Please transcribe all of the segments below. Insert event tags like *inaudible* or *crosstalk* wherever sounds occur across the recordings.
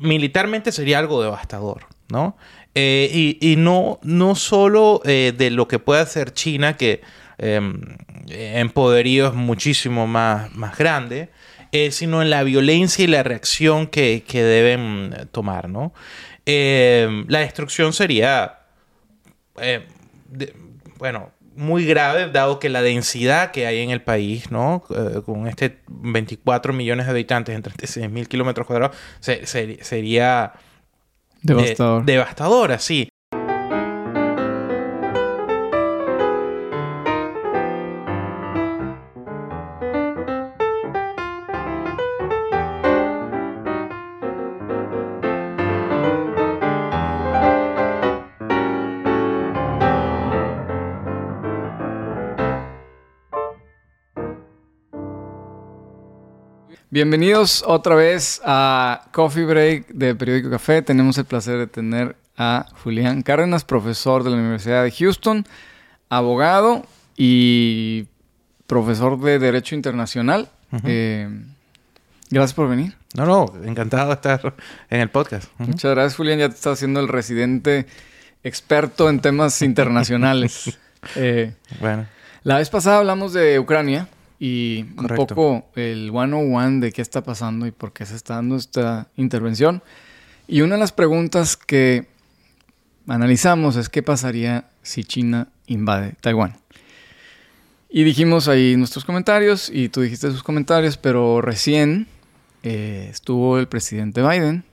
militarmente sería algo devastador, ¿no? Eh, y, no, no solo eh, de lo que puede hacer China, que em, en poderío es muchísimo más, más grande, eh, sino en la violencia y la reacción que, deben tomar, ¿no? La destrucción sería, bueno, muy grave, dado que la densidad que hay en el país, ¿no? con este 24 millones de habitantes en 36 mil kilómetros cuadrados, sería Devastador. devastadora, sí. Bienvenidos otra vez a Coffee Break de Periódico Café. Tenemos el placer de tener a Julián Cárdenas, profesor de la Universidad de Houston, abogado y profesor de Derecho Internacional. Eh, gracias por venir. No, no, encantado de estar en el podcast. Muchas gracias, Julián. Ya te estás haciendo el residente experto en temas internacionales. *laughs* Eh, bueno. La vez pasada hablamos de Ucrania. Y un poco el one-on-one de qué está pasando y por qué se está dando esta intervención. Y una de las preguntas que analizamos es qué pasaría si China invade Taiwán. Y dijimos ahí nuestros comentarios y tú dijiste sus comentarios, pero recién eh, estuvo el presidente Biden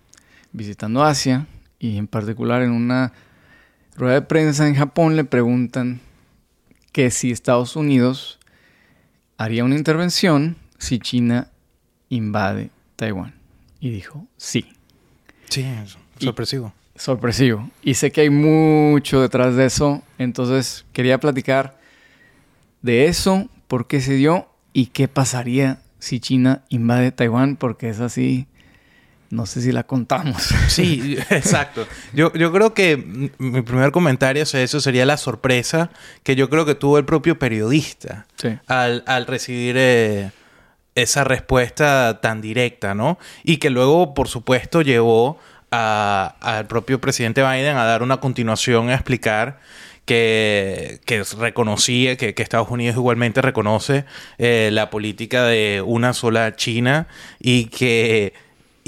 visitando Asia y en particular en una rueda de prensa en Japón le preguntan que si Estados Unidos haría una intervención si China invade Taiwán. Y dijo, sí. Sí, sorpresivo. sorpresivo. Y sé que hay mucho detrás de eso, entonces quería platicar de eso, por qué se dio y qué pasaría si China invade Taiwán, porque es así no sé si la contamos. *laughs* Sí, exacto. Yo, yo creo que mi primer comentario sobre eso sería la sorpresa que yo creo que tuvo el propio periodista al, recibir eh, esa respuesta tan directa, ¿no? Y que luego, por supuesto, llevó al propio presidente Biden a dar una continuación a explicar que, que reconocía, que, Estados Unidos igualmente reconoce eh, la política de una sola China y que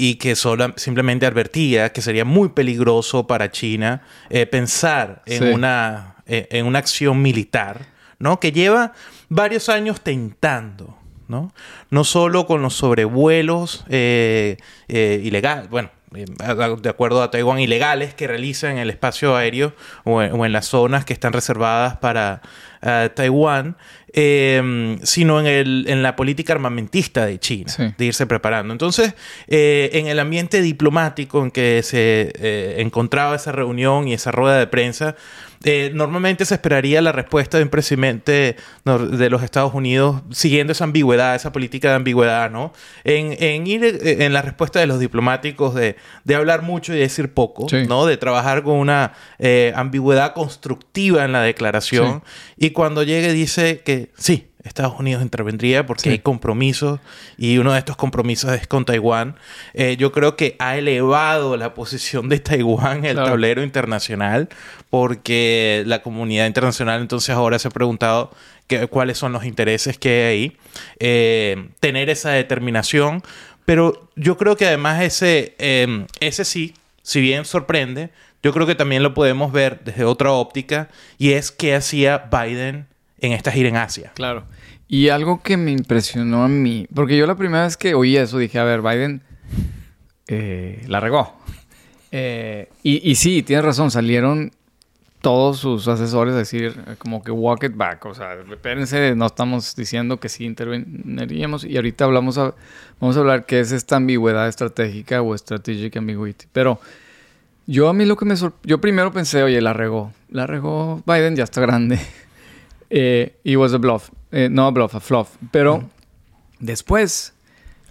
y que solo, simplemente advertía que sería muy peligroso para China eh, pensar en, una, eh, en una acción militar, ¿no? Que lleva varios años tentando, ¿no? No solo con los sobrevuelos eh, ilegales, bueno, de acuerdo a Taiwán, ilegales que realizan en el espacio aéreo o en, las zonas que están reservadas para Taiwán, eh, sino en, el, en la política armamentista de China, de irse preparando. Entonces, eh, en el ambiente diplomático en que se eh, encontraba esa reunión y esa rueda de prensa, eh, normalmente se esperaría la respuesta de un presidente de los Estados Unidos siguiendo esa ambigüedad, esa política de ambigüedad, ¿no? En, ir eh, en la respuesta de los diplomáticos de, hablar mucho y decir poco, ¿no? De trabajar con una eh, ambigüedad constructiva en la declaración. Y cuando llegue dice que sí, Estados Unidos intervendría porque hay compromisos y uno de estos compromisos es con Taiwán. Eh, yo creo que ha elevado la posición de Taiwán en el tablero internacional porque la comunidad internacional entonces ahora se ha preguntado cuáles son los intereses que hay ahí. Eh, tener esa determinación, pero yo creo que además ese, em, ese sí, si bien sorprende, yo creo que también lo podemos ver desde otra óptica y es qué hacía Biden en esta gira en Asia. Claro. Y algo que me impresionó a mí, porque yo la primera vez que oí eso dije, a ver, Biden eh, la regó. Eh, y, y, sí, tienes razón, salieron todos sus asesores a decir eh, como que walk it back, o sea, espérense, no estamos diciendo que sí interveniríamos y ahorita hablamos vamos a hablar qué es esta ambigüedad estratégica o strategic ambiguity, pero yo a mí lo que me yo primero pensé, oye, la regó, la regó Biden, ya está grande, eh, y was a bluff. Eh, no a bluff, a fluff. Pero después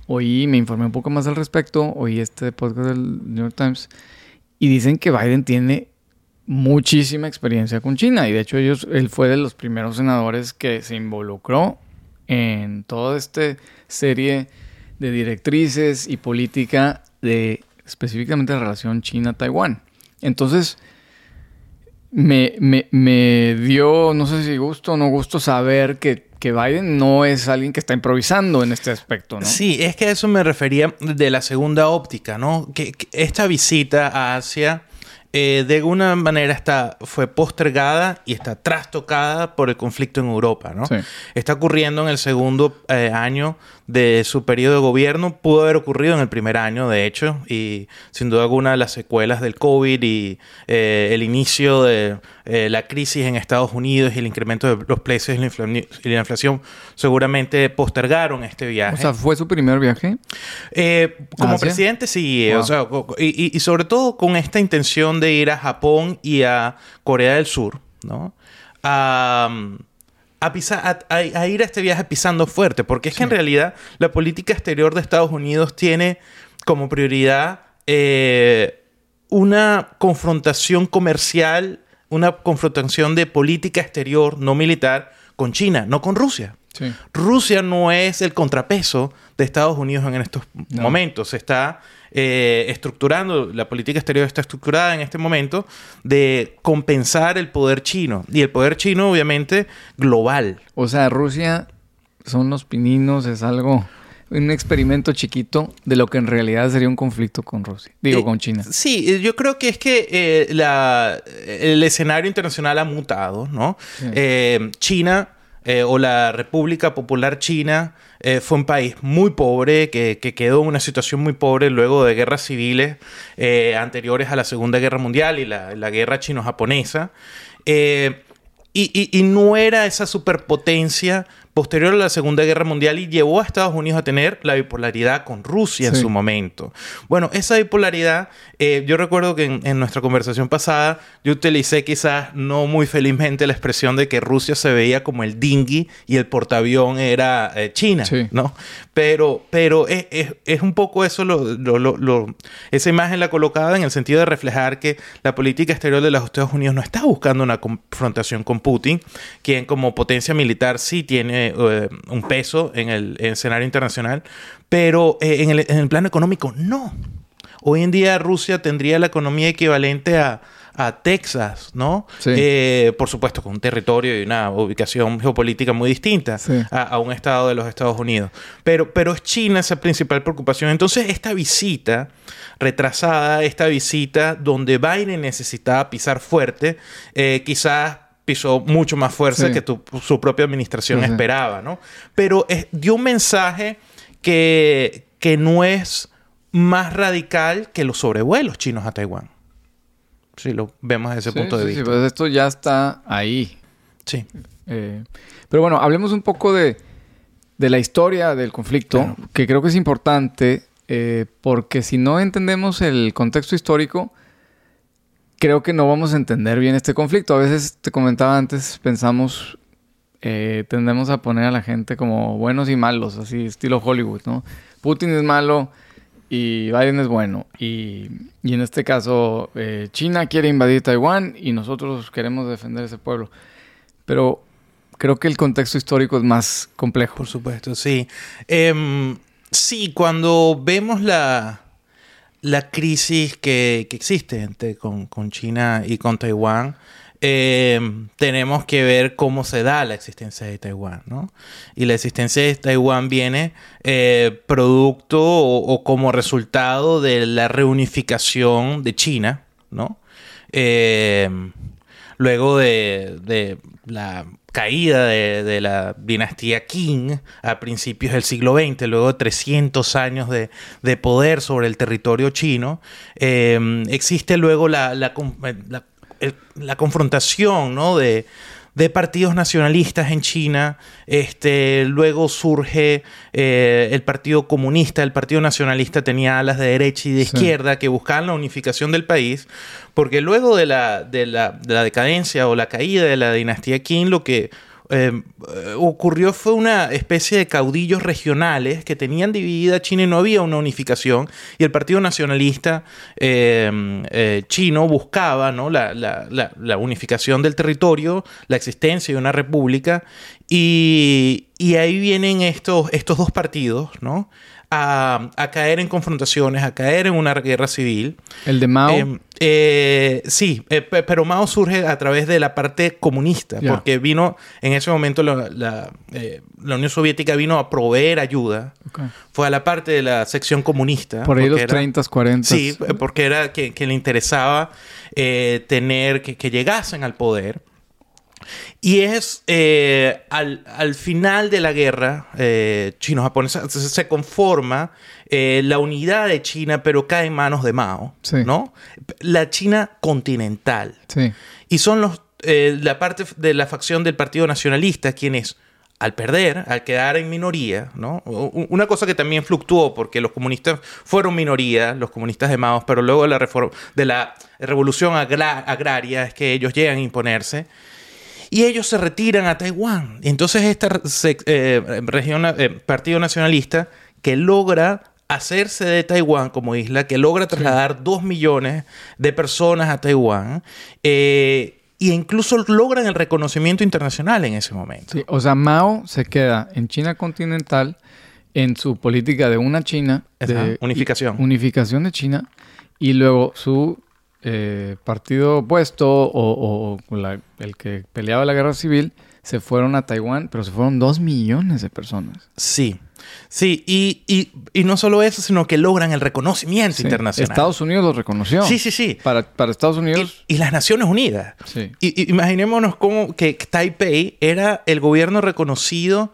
oí, me informé un poco más al respecto, oí este podcast del New York Times y dicen que Biden tiene muchísima experiencia con China y de hecho ellos, él fue de los primeros senadores que se involucró en toda esta serie de directrices y política de específicamente la relación China-Taiwán. Entonces, me, me, dio, no sé si gusto o no gusto saber que, que, Biden no es alguien que está improvisando en este aspecto, ¿no? Sí, es que a eso me refería de la segunda óptica, ¿no? Que, esta visita a Asia eh, de alguna manera está, fue postergada y está trastocada por el conflicto en Europa, ¿no? Está ocurriendo en el segundo eh, año de su periodo de gobierno pudo haber ocurrido en el primer año, de hecho, y sin duda alguna las secuelas del COVID y eh, el inicio de eh, la crisis en Estados Unidos y el incremento de los precios y la, inflación seguramente postergaron este viaje. O sea, ¿fue su primer viaje? Eh, como presidente, sí. O sea, y, sobre todo con esta intención de ir a Japón y a Corea del Sur, ¿no? a, a, ir a este viaje pisando fuerte, porque es que en realidad la política exterior de Estados Unidos tiene como prioridad eh, una confrontación comercial, una confrontación de política exterior no militar con China, no con Rusia. Rusia no es el contrapeso de Estados Unidos en estos momentos. Está eh, estructurando, la política exterior está estructurada en este momento de compensar el poder chino. Y el poder chino, obviamente, global. O sea, Rusia son los pininos, es algo un experimento chiquito de lo que en realidad sería un conflicto con Rusia, digo, eh, con China. Sí, yo creo que es que eh, la, el escenario internacional ha mutado, ¿no? China o la República Popular China eh, fue un país muy pobre, que, quedó en una situación muy pobre luego de guerras civiles eh, anteriores a la Segunda Guerra Mundial y la, guerra chino-japonesa. Eh, y, no era esa superpotencia posterior a la Segunda Guerra Mundial y llevó a Estados Unidos a tener la bipolaridad con Rusia en su momento. Bueno, esa bipolaridad, eh, yo recuerdo que en, nuestra conversación pasada yo utilicé quizás no muy felizmente la expresión de que Rusia se veía como el dinghy y el portaavión era eh, China, ¿no? Pero, pero es, es, un poco eso, lo, esa imagen la colocada en el sentido de reflejar que la política exterior de los Estados Unidos no está buscando una confrontación con Putin, quien como potencia militar sí tiene eh, un peso en el, escenario internacional, pero eh, en, el, plano económico no. Hoy en día Rusia tendría la economía equivalente a, Texas, ¿no? Eh, por supuesto, con un territorio y una ubicación geopolítica muy distinta a, un estado de los Estados Unidos. Pero, pero es China esa principal preocupación. Entonces, esta visita retrasada, esta visita donde Biden necesitaba pisar fuerte, quizás pisó mucho más fuerza que su propia administración esperaba, ¿no? Pero dio un mensaje que, que no es más radical que los sobrevuelos chinos a Taiwán. Si lo vemos desde ese punto de vista. Sí, pues esto ya está ahí. Sí. Eh, pero bueno, hablemos un poco de, la historia del conflicto, que creo que es importante, eh, porque si no entendemos el contexto histórico, creo que no vamos a entender bien este conflicto. A veces, te comentaba antes, pensamos, eh, tendemos a poner a la gente como buenos y malos, así estilo Hollywood, ¿no? Putin es malo y Biden es bueno. Y, en este caso, eh, China quiere invadir Taiwán y nosotros queremos defender ese pueblo. Pero creo que el contexto histórico es más complejo. Por supuesto, sí. Em, sí, cuando vemos la la crisis que, existe entre, con, China y con Taiwán, eh, tenemos que ver cómo se da la existencia de Taiwán, ¿no? Y la existencia de Taiwán viene eh, producto o, como resultado de la reunificación de China, ¿no? Eh, luego de, de, la caída de, la dinastía Qing a principios del siglo XX, luego de 300 años de, poder sobre el territorio chino, eh, existe luego la, la, la confrontación ¿no? de, de partidos nacionalistas en China. Este, luego surge eh, el Partido Comunista, el Partido Nacionalista tenía alas de derecha y de izquierda que buscaban la unificación del país, porque luego de la, de la, de la decadencia o la caída de la dinastía Qing, lo que eh, ocurrió fue una especie de caudillos regionales que tenían dividida China y no había una unificación y el Partido Nacionalista em, eh, chino buscaba ¿no? la, la, unificación del territorio, la existencia de una república y, y ahí vienen estos, estos dos partidos, ¿no? A, caer en confrontaciones, a caer en una guerra civil. ¿El de Mao? Eh, eh, sí, eh, pero Mao surge a través de la parte comunista, porque vino en ese momento la, la, Unión Soviética vino a proveer ayuda. Fue a la parte de la sección comunista. Por ahí los 30, 40. Sí, porque era que, le interesaba tener que, que llegasen al poder. Y es eh, al, final de la guerra eh, chino-japonesa, se, conforma eh, la unidad de China, pero cae en manos de Mao, ¿no? La China continental. Y son los, la parte de la facción del Partido Nacionalista quienes al perder, al quedar en minoría, ¿no? Una cosa que también fluctuó, porque los comunistas fueron minoría, los comunistas de Mao, pero luego de la, reforma, de la revolución agraria es que ellos llegan a imponerse y ellos se retiran a Taiwán. Entonces esta eh, región, eh, Partido Nacionalista que logra hacerse de Taiwán como isla, que logra trasladar dos millones de personas a Taiwán, e incluso logran el reconocimiento internacional en ese momento. o sea, Mao se queda en China continental en su política de una China, de unificación. unificación de China, y luego su eh, partido opuesto o, el que peleaba la guerra civil se fueron a Taiwán, pero se fueron dos millones de personas. Sí, sí, y, no solo eso, sino que logran el reconocimiento internacional. Estados Unidos lo reconoció. Sí, sí, sí. Para, Estados Unidos. Y, las Naciones Unidas. Sí. Y, imaginémonos cómo que Taipei era el gobierno reconocido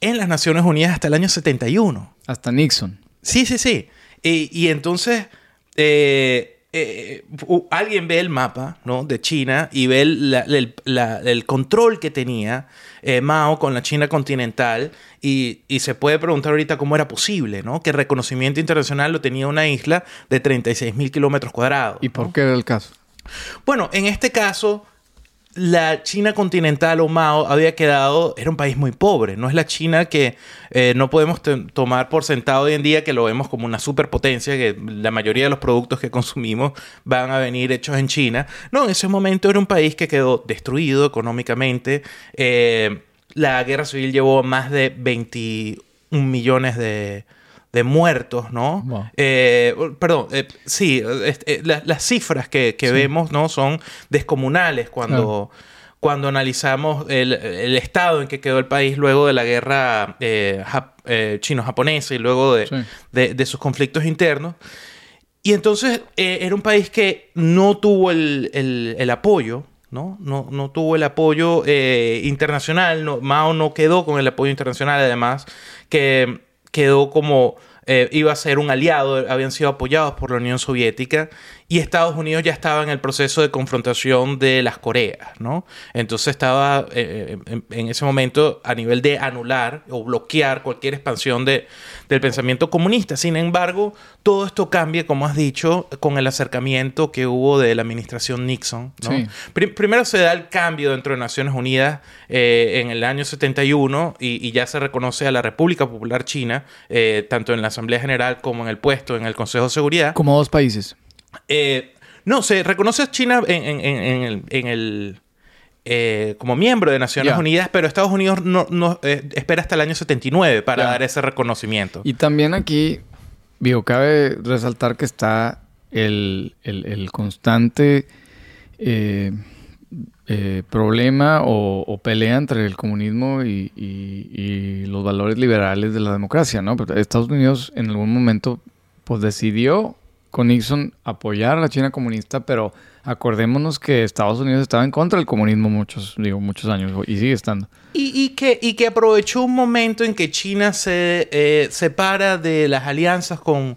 en las Naciones Unidas hasta el año 71. Hasta Nixon. Sí, sí, sí. Y, entonces... Eh, eh, alguien ve el mapa ¿no? de China y ve el, control que tenía eh, Mao con la China continental y, se puede preguntar ahorita cómo era posible, ¿no? Que el reconocimiento internacional lo tenía una isla de 36 mil kilómetros cuadrados. ¿Y por qué era el caso? Bueno, en este caso la China continental o Mao había quedado, era un país muy pobre, no es la China que eh, no podemos tomar por sentado hoy en día que lo vemos como una superpotencia, que la mayoría de los productos que consumimos van a venir hechos en China. No, en ese momento era un país que quedó destruido económicamente. Eh, la guerra civil llevó más de 21 millones de, de muertos, ¿no? Eh, perdón, eh, sí, eh, las cifras que, vemos, ¿no? Son descomunales cuando, cuando analizamos el, estado en que quedó el país luego de la guerra chino-japonesa y luego de, sus conflictos internos. Y entonces era un país que no tuvo el, apoyo, ¿no? No, no tuvo el apoyo internacional, no, Mao no quedó con el apoyo internacional, además, que quedó como eh, iba a ser un aliado, habían sido apoyados por la Unión Soviética y Estados Unidos ya estaba en el proceso de confrontación de las Coreas, ¿no? Entonces estaba eh, eh, en, ese momento a nivel de anular o bloquear cualquier expansión de, del pensamiento comunista. Sin embargo, todo esto cambia, como has dicho, con el acercamiento que hubo de la administración Nixon, ¿no? primero se da el cambio dentro de Naciones Unidas eh, en el año 71 y, y, ya se reconoce a la República Popular China, tanto en la Asamblea General como en el puesto en el Consejo de Seguridad. Como dos países. Eh, no, se reconoce a China en, el, eh, como miembro de Naciones Unidas, pero Estados Unidos no, eh, espera hasta el año 79 para dar ese reconocimiento. Y también aquí, digo, cabe resaltar que está el, constante problema o, pelea entre el comunismo y, los valores liberales de la democracia, ¿no? Estados Unidos en algún momento pues decidió con Nixon apoyar a la China comunista, pero acordémonos que Estados Unidos estaba en contra del comunismo muchos, digo, muchos años y sigue estando. Y, que, y que aprovechó un momento en que China se eh, separa de las alianzas con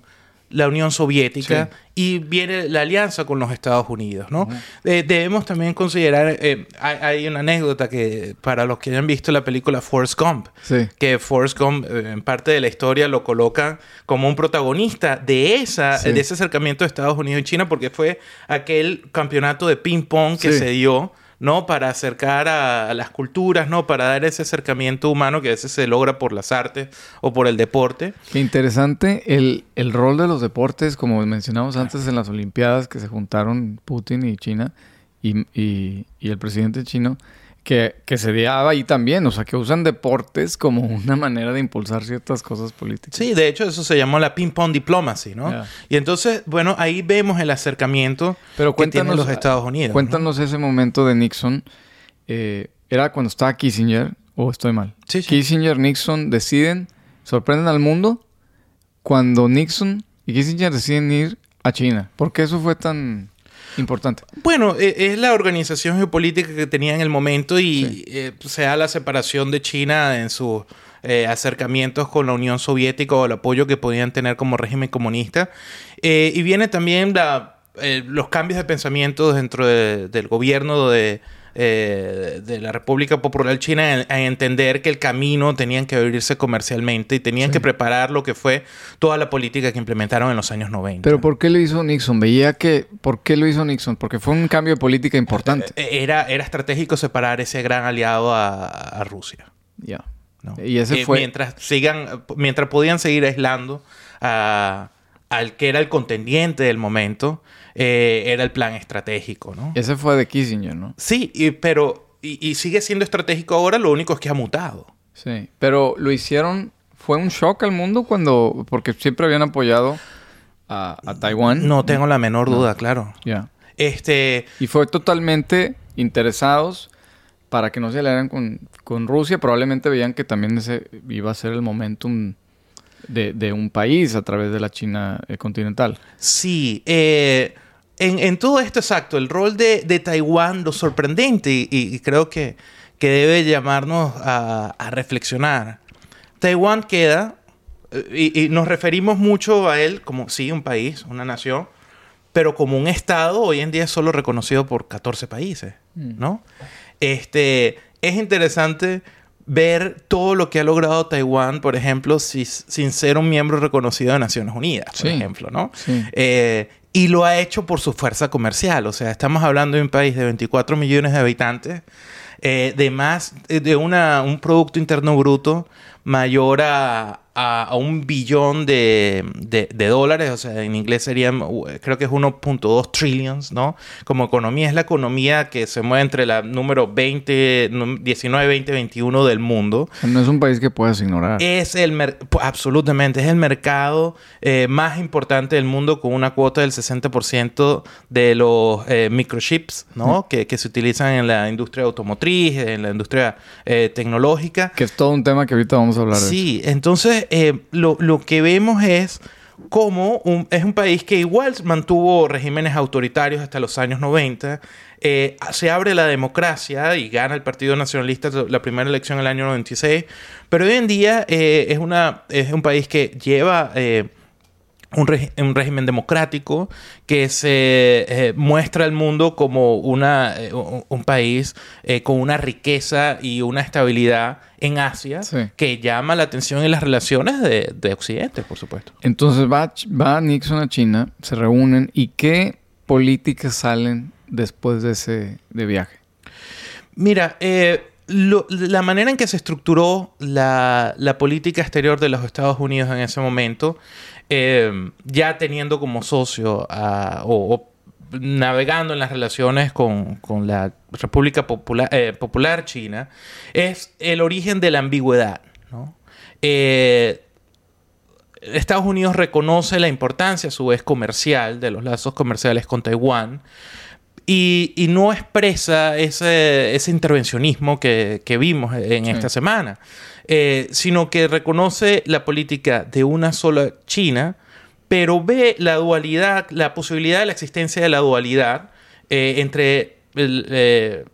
la Unión Soviética y viene la alianza con los Estados Unidos, ¿no? Eh, debemos también considerar, eh, hay, una anécdota que para los que hayan visto la película Forrest Gump, que Forrest Gump eh, en parte de la historia lo coloca como un protagonista de, esa, de ese acercamiento de Estados Unidos y China porque fue aquel campeonato de ping pong que se dio ¿no? Para acercar a, las culturas, ¿no? Para dar ese acercamiento humano que a veces se logra por las artes o por el deporte. Qué interesante el, rol de los deportes, como mencionamos antes en las Olimpiadas, que se juntaron Putin y China y, el presidente chino, que, que se daba ahí también, o sea, que usan deportes como una manera de impulsar ciertas cosas políticas. Sí, de hecho eso se llamó la ping-pong diplomacy, ¿no? Y entonces, bueno, ahí vemos el acercamiento Pero que tienen los Estados Unidos. Cuéntanos ese momento de Nixon. Eh, ¿Era cuando estaba Kissinger o estoy mal? Sí, sí. Kissinger, Nixon deciden, sorprenden al mundo cuando Nixon y Kissinger deciden ir a China. ¿Por qué eso fue tan importante? Bueno, e, es la organización geopolítica que tenía en el momento y eh, se da la separación de China en sus eh, acercamientos con la Unión Soviética o el apoyo que podían tener como régimen comunista. Eh, y viene también los cambios de pensamiento dentro del gobierno de eh, de la República Popular China en, entender que el camino tenían que abrirse comercialmente y tenían que preparar lo que fue toda la política que implementaron en los años 90. Pero ¿por qué lo hizo Nixon? Veía que... ¿Por qué lo hizo Nixon? Porque fue un cambio de política importante. Eh, eh, era, era estratégico separar ese gran aliado a, Rusia. Ya. Y ese fue... Mientras, sigan, mientras podían seguir aislando a, al que era el contendiente del momento, eh, era el plan estratégico, ¿no? Ese fue de Kissinger, ¿no? Sí, pero y, sigue siendo estratégico ahora, lo único es que ha mutado. Sí, pero lo hicieron, fue un shock al mundo cuando, porque siempre habían apoyado a, Taiwán. No tengo la menor duda, claro. Ya. Este... Y fue totalmente interesados para que no se aliaran con, con Rusia. Probablemente veían que también ese iba a ser el momentum de, un país a través de la China eh, continental. Sí, eh, en, todo esto, exacto, el rol de, Taiwán, lo sorprendente, y, creo que, que, debe llamarnos a, reflexionar. Taiwán queda, eh, y, nos referimos mucho a él como, sí, un país, una nación, pero como un Estado, hoy en día es solo reconocido por 14 países, mm. ¿no? Este, es interesante ver todo lo que ha logrado Taiwán, por ejemplo, sin ser un miembro reconocido de Naciones Unidas, por ejemplo, ¿no? Eh, y lo ha hecho por su fuerza comercial. O sea, estamos hablando de un país de 24 millones de habitantes, eh, de más de una, un Producto Interno Bruto mayor a, a, un billón de, de, dólares, o sea, en inglés serían, creo que es 1.2 trillions, ¿no? Como economía es la economía que se mueve entre la número 20, 19, 20, 21 del mundo. No es un país que puedas ignorar. Es el, absolutamente, es el mercado eh, más importante del mundo con una cuota del 60% de los eh, microchips, ¿no? Que, que, se utilizan en la industria automotriz, en la industria eh, tecnológica. Que es todo un tema que ahorita vamos a hablar. De sí, eh, lo, que vemos es cómo es un país que igual mantuvo regímenes autoritarios hasta los años 90. Eh, se abre la democracia y gana el Partido Nacionalista la primera elección en el año 96. Pero hoy en día eh, es, una, es un país que lleva un, régimen democrático que se eh, muestra al mundo como una, eh, un país eh, con una riqueza y una estabilidad en Asia que llama la atención en las relaciones de, Occidente, por supuesto. Entonces va, va Nixon a China, se reúnen y ¿qué políticas salen después de ese de viaje? Mira, la manera en que se estructuró la, la, política exterior de los Estados Unidos en ese momento eh, ya teniendo como socio o, navegando en las relaciones con, la República Popular, eh, Popular, China, es el origen de la ambigüedad. Eh, Estados Unidos reconoce la importancia, a su vez, comercial de los lazos comerciales con Taiwán. Y, no expresa ese, intervencionismo que, vimos en esta semana. Eh, sino que reconoce la política de una sola China, pero ve la dualidad, la posibilidad de la existencia de la dualidad eh, entre eh,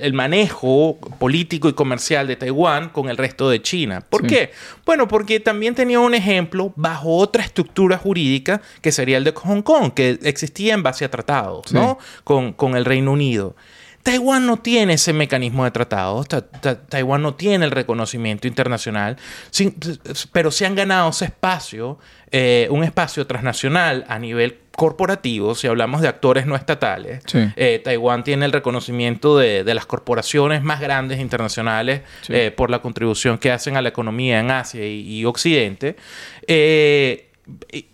el, manejo político y comercial de Taiwán con el resto de China. ¿Por qué? Bueno, porque también tenía un ejemplo bajo otra estructura jurídica que sería el de Hong Kong, que existía en base a tratados, ¿no? Con, con el Reino Unido. Taiwán no tiene ese mecanismo de tratados, Taiwán no tiene el reconocimiento internacional, pero se han ganado ese espacio, eh, un espacio transnacional a nivel corporativo, si hablamos de actores no estatales. Eh, Taiwán tiene el reconocimiento de, las corporaciones más grandes internacionales eh, por la contribución que hacen a la economía en Asia y, Occidente. y,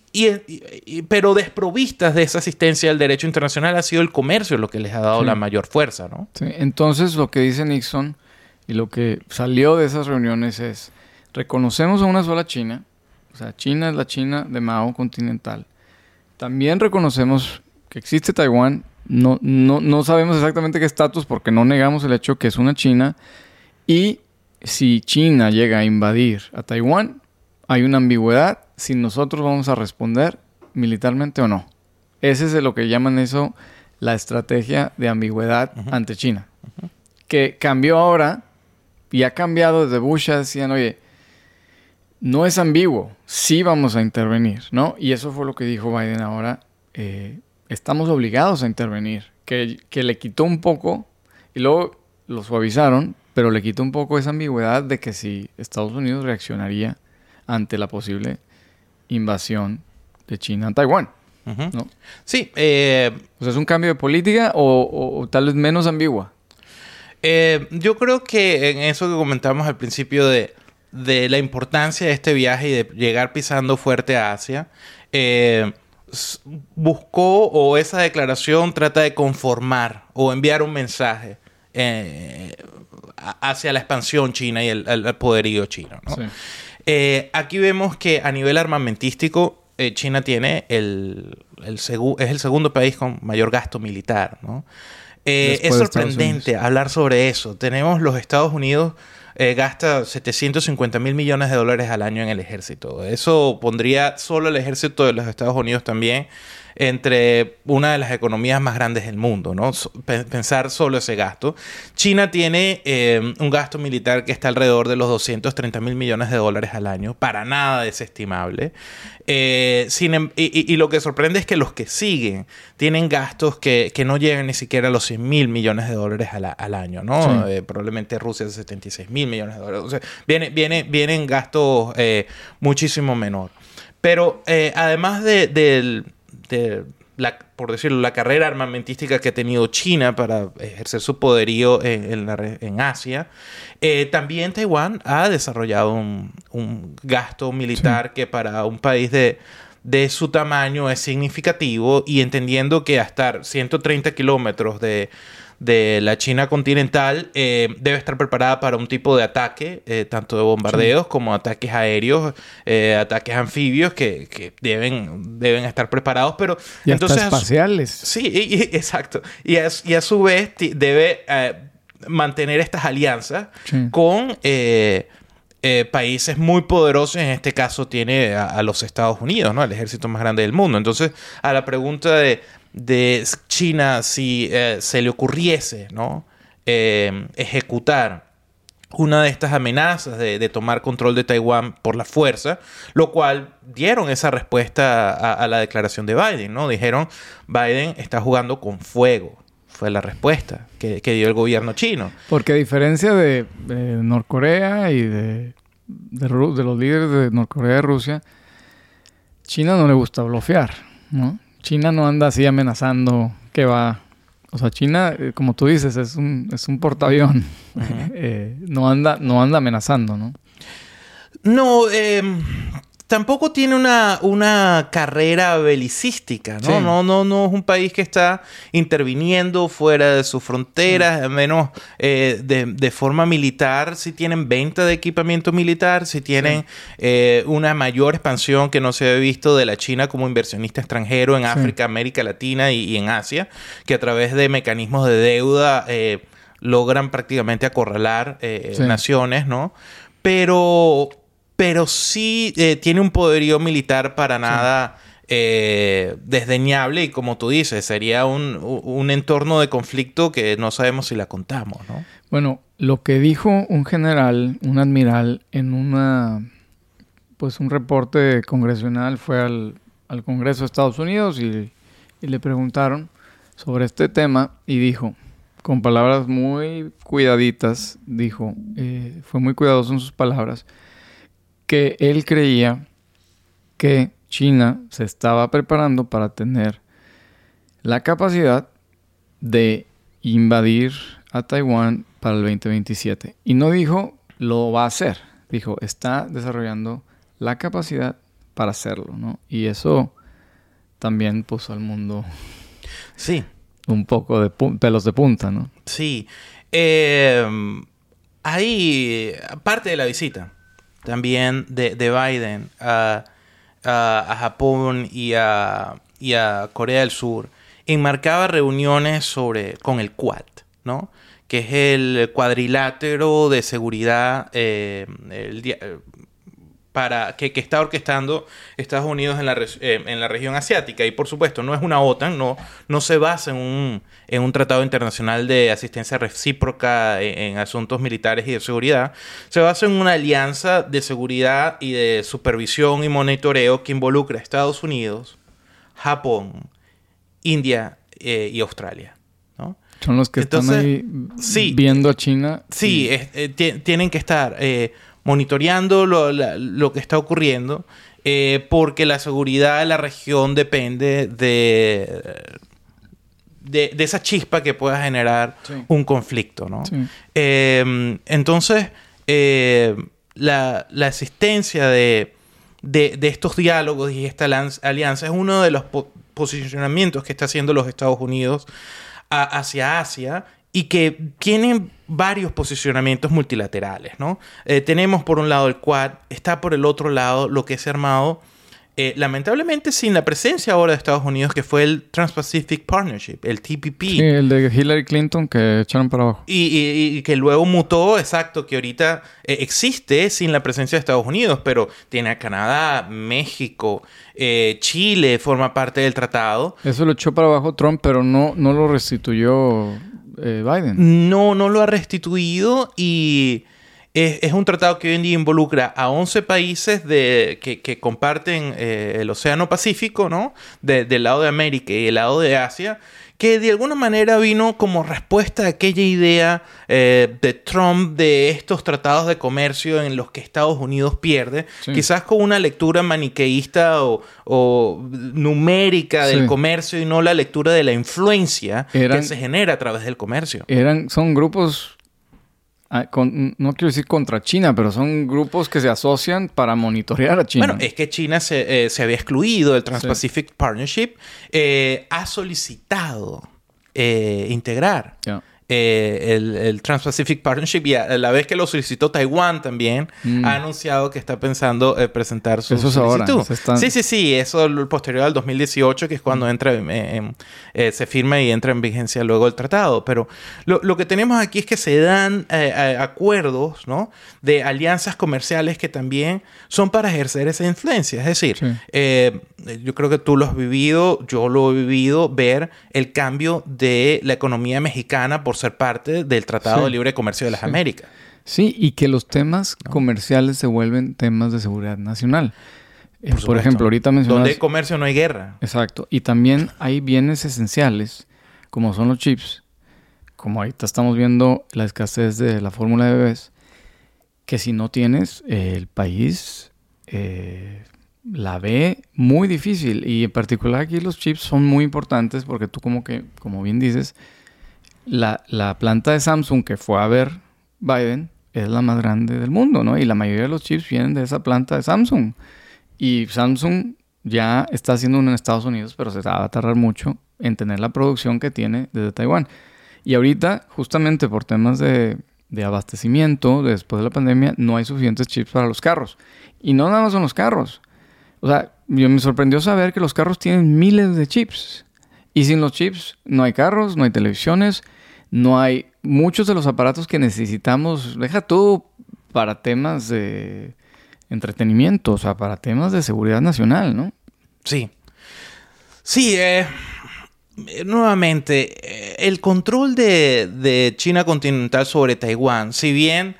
pero desprovistas de esa asistencia del derecho internacional ha sido el comercio lo que les ha dado la mayor fuerza, ¿no? Sí. Entonces lo que dice Nixon y lo que salió de esas reuniones es, reconocemos a una sola China, o sea, China es la China de Mao continental. También reconocemos que existe Taiwán, no, no, no sabemos exactamente qué estatus porque no negamos el hecho que es una China y si China llega a invadir a Taiwán, hay una ambigüedad si nosotros vamos a responder militarmente o no. Ese es lo que llaman eso la estrategia de ambigüedad ante China. Que cambió ahora y ha cambiado desde Bush, decían, oye, no es ambiguo, sí vamos a intervenir, ¿no? Y eso fue lo que dijo Biden ahora, eh, estamos obligados a intervenir, que, que le quitó un poco, y luego lo suavizaron, pero le quitó un poco esa ambigüedad de que si Estados Unidos reaccionaría ante la posible invasión de China a Taiwán. ¿no? Sí. Eh, o sea, ¿es un cambio de política o, tal vez menos ambigua? Eh, yo creo que en eso que comentamos al principio de, la importancia de este viaje y de llegar pisando fuerte a Asia, eh, buscó o esa declaración trata de conformar o enviar un mensaje hacia la expansión china y el, poderío chino. Eh, aquí vemos que a nivel armamentístico, eh, China tiene el, es el segundo país con mayor gasto militar. Eh, es sorprendente hablar sobre eso. Tenemos los Estados Unidos gasta 750 mil millones de dólares al año en el ejército. Eso pondría solo el ejército de los Estados Unidos también entre una de las economías más grandes del mundo, ¿no? Pensar solo ese gasto. China tiene eh, un gasto militar que está alrededor de los 230 mil millones de dólares al año, para nada desestimable. Eh, em, y, lo que sorprende es que los que siguen tienen gastos que, no llegan ni siquiera a los 100 mil millones de dólares al, año, ¿no? Eh, probablemente Rusia es 76 mil millones de dólares. O sea, viene, viene, vienen gastos muchísimo menor. Pero además del la, por decirlo, la carrera armamentística que ha tenido China para ejercer su poderío en, en, Asia, eh, también Taiwán ha desarrollado un, gasto militar que para un país de, de su tamaño es significativo y entendiendo que hasta 130 kilómetros de, de la China continental eh, debe estar preparada para un tipo de ataque, eh, tanto de bombardeos como ataques aéreos, eh, ataques anfibios que, deben, deben estar preparados, pero entonces... espaciales. Sí, *laughs* exacto. Y a, y a, su vez debe mantener estas alianzas con... países muy poderosos, en este caso tiene a, a, los Estados Unidos, ¿no? El ejército más grande del mundo. Entonces, a la pregunta de de China si eh, se le ocurriese ¿no? Eh, ejecutar una de estas amenazas de, tomar control de Taiwán por la fuerza, lo cual dieron esa respuesta a, la declaración de Biden, ¿no? Dijeron, Biden está jugando con fuego. Fue la respuesta que, dio el gobierno chino. Porque a diferencia de, Norcorea y de, de, los líderes de Norcorea y Rusia, China no le gusta bloquear, ¿no? China no anda así amenazando que va. O sea, China, eh, como tú dices, es un, es un portaavión. *laughs* Eh, no, anda, no anda amenazando, ¿no? No, eh, tampoco tiene una, una carrera belicística, ¿no? ¿no? No, no, es un país que está interviniendo fuera de sus fronteras, al menos eh, de, forma militar, si tienen venta de equipamiento militar, si tienen eh, una mayor expansión que no se ha visto de la China como inversionista extranjero en África, América Latina y, en Asia, que a través de mecanismos de deuda eh, logran prácticamente acorralar naciones, ¿no? Pero pero sí eh, tiene un poderío militar para nada eh, desdeñable y como tú dices, sería un, entorno de conflicto que no sabemos si la contamos, ¿no? Bueno, lo que dijo un general, un admiral, en una pues un reporte congresional fue al, Congreso de Estados Unidos y, le preguntaron sobre este tema y dijo, con palabras muy cuidaditas, dijo, eh, fue muy cuidadoso en sus palabras, que él creía que China se estaba preparando para tener la capacidad de invadir a Taiwán para el 2027. Y no dijo lo va a hacer, dijo está desarrollando la capacidad para hacerlo, ¿no? Y eso también puso al mundo... Sí. Un poco de pelos de punta, ¿no? Sí. Eh, hay parte de la visita también de, Biden a, Japón y a, y a Corea del Sur enmarcaba reuniones sobre, con el Quad, ¿no? que es el cuadrilátero de seguridad eh, para, que, está orquestando Estados Unidos en la, eh, en la región asiática. Y por supuesto, no es una OTAN, no, no se basa en un, en un tratado internacional de asistencia recíproca en, asuntos militares y de seguridad. Se basa en una alianza de seguridad y de supervisión y monitoreo que involucra a Estados Unidos, Japón, India eh, y Australia. ¿no? Son los que están ahí viendo a China. Sí, eh, tienen que estar monitoreando lo, que está ocurriendo, eh, porque la seguridad de la región depende de, de, esa chispa que pueda generar un conflicto, ¿no? Eh, entonces, eh, la, la, existencia de, de, estos diálogos y esta alianza es uno de los posicionamientos que está haciendo los Estados Unidos hacia Asia y que tienen varios posicionamientos multilaterales, ¿no? Eh, tenemos por un lado el Quad, está por el otro lado lo que se ha armado, eh, lamentablemente sin la presencia ahora de Estados Unidos, que fue el Trans-Pacific Partnership, el TPP. Sí, el de Hillary Clinton que echaron para abajo. Y, que luego mutó, exacto, que ahorita eh, existe sin la presencia de Estados Unidos, pero tiene a Canadá, México, Chile, forma parte del tratado. Eso lo echó para abajo Trump, pero no, no lo restituyó eh, Biden. No, no lo ha restituido y es, un tratado que hoy en día involucra a 11 países de, que, comparten eh, el Océano Pacífico, ¿no? del lado de América y el lado de Asia que de alguna manera vino como respuesta a aquella idea eh, de Trump de estos tratados de comercio en los que Estados Unidos pierde, quizás con una lectura maniqueísta o, numérica del comercio y no la lectura de la influencia que se genera a través del comercio. Eran, son grupos Ah, no quiero decir contra China, pero son grupos que se asocian para monitorear a China. Bueno, es que China se, eh, había excluido del Trans-Pacific Partnership, eh, ha solicitado eh, integrar. Eh, el, el Trans-Pacific Partnership y a la vez que lo solicitó Taiwán también mm. ha anunciado que está pensando eh, presentar su eso solicitud. Sí, sí, sí, eso posterior al 2018 que es cuando entra eh, se firma y entra en vigencia luego el tratado. Pero lo, que tenemos aquí es que se dan acuerdos, ¿no? De alianzas comerciales que también son para ejercer esa influencia. Es decir, yo creo que tú lo has vivido, yo lo he vivido, ver el cambio de la economía mexicana por ser parte del Tratado de Libre Comercio de las Américas. Sí, y que los temas comerciales se vuelven temas de seguridad nacional. Eh, por, ejemplo, ahorita mencionas... Donde hay comercio no hay guerra. Exacto. Y también hay bienes esenciales, como son los chips, como ahorita estamos viendo la escasez de la fórmula de bebés, que si no tienes, eh, el país eh, la ve muy difícil. Y en particular aquí los chips son muy importantes porque tú como que, como bien dices, la, la, planta de Samsung que fue a ver Biden es la más grande del mundo, ¿no? Y la mayoría de los chips vienen de esa planta de Samsung. Y Samsung ya está haciendo uno en Estados Unidos, pero se va a tardar mucho en tener la producción que tiene desde Taiwán. Y ahorita, justamente por temas de, de abastecimiento, después de la pandemia, no hay suficientes chips para los carros. Y no nada más son los carros. O sea, yo me sorprendió saber que los carros tienen miles de chips. Y sin los chips no hay carros, no hay televisiones, no hay muchos de los aparatos que necesitamos. Deja tú para temas de entretenimiento, o sea, para temas de seguridad nacional, ¿no? Sí. Sí, eh, nuevamente, eh, el control de, China continental sobre Taiwán, si bien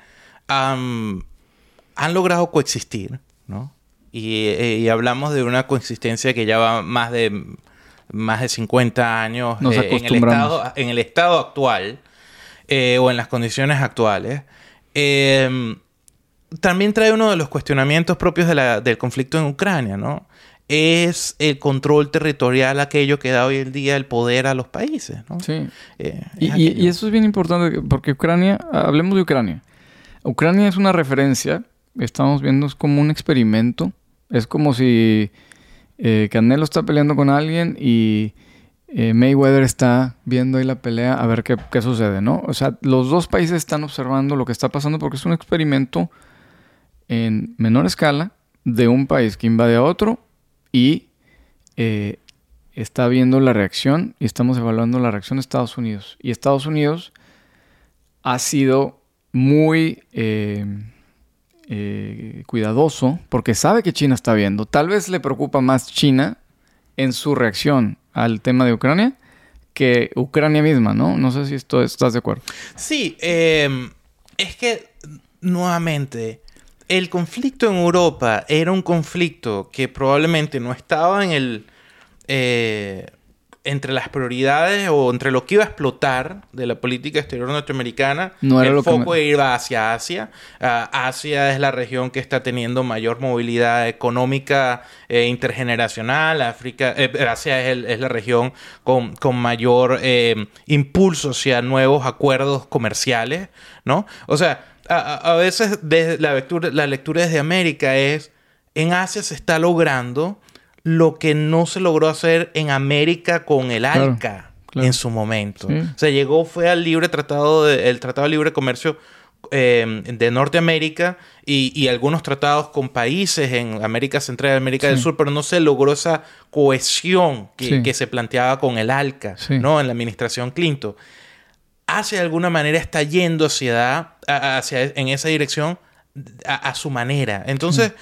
han logrado coexistir. Y, eh, y, hablamos de una coexistencia que ya va más de más de 50 años eh, en, el estado, en el estado actual eh, o en las condiciones actuales, em, también trae uno de los cuestionamientos propios del conflicto en Ucrania, ¿no? Es el control territorial aquello que da hoy el día el poder a los países, ¿no? Sí. Eh, y, y, eso es bien importante porque Ucrania, hablemos de Ucrania. Ucrania es una referencia, estamos viendo como un experimento Es como si eh, Canelo está peleando con alguien y eh, Mayweather está viendo ahí la pelea a ver qué, qué, sucede, ¿no? O sea, los dos países están observando lo que está pasando porque es un experimento en menor escala de un país que invade a otro y eh, está viendo la reacción y estamos evaluando la reacción de Estados Unidos. Y Estados Unidos ha sido muy eh, cuidadoso porque sabe que China está viendo. Tal vez le preocupa más China en su reacción al tema de Ucrania que Ucrania misma, ¿no? No sé si esto, estás de acuerdo. Sí, em, es que nuevamente el conflicto en Europa era un conflicto que probablemente no estaba en el eh, entre las prioridades o entre lo que iba a explotar de la política exterior norteamericana, no era el foco iba hacia Asia. Ah, Asia es la región que está teniendo mayor movilidad económica e intergeneracional. África, eh, Asia es, la región con, mayor impulso hacia nuevos acuerdos comerciales, ¿no? O sea, a, veces desde la lectura, la lectura desde América es, en Asia se está logrando lo que no se logró hacer en América con el ALCA en su momento. O sea, llegó, fue al libre tratado, de, el Tratado de Libre Comercio em, de Norteamérica y, algunos tratados con países en América Central y América del Sur, pero no se logró esa cohesión que, se planteaba con el ALCA, ¿no? En la administración Clinton. Hacia de alguna manera está yendo hacia, hacia en esa dirección a, su manera. Entonces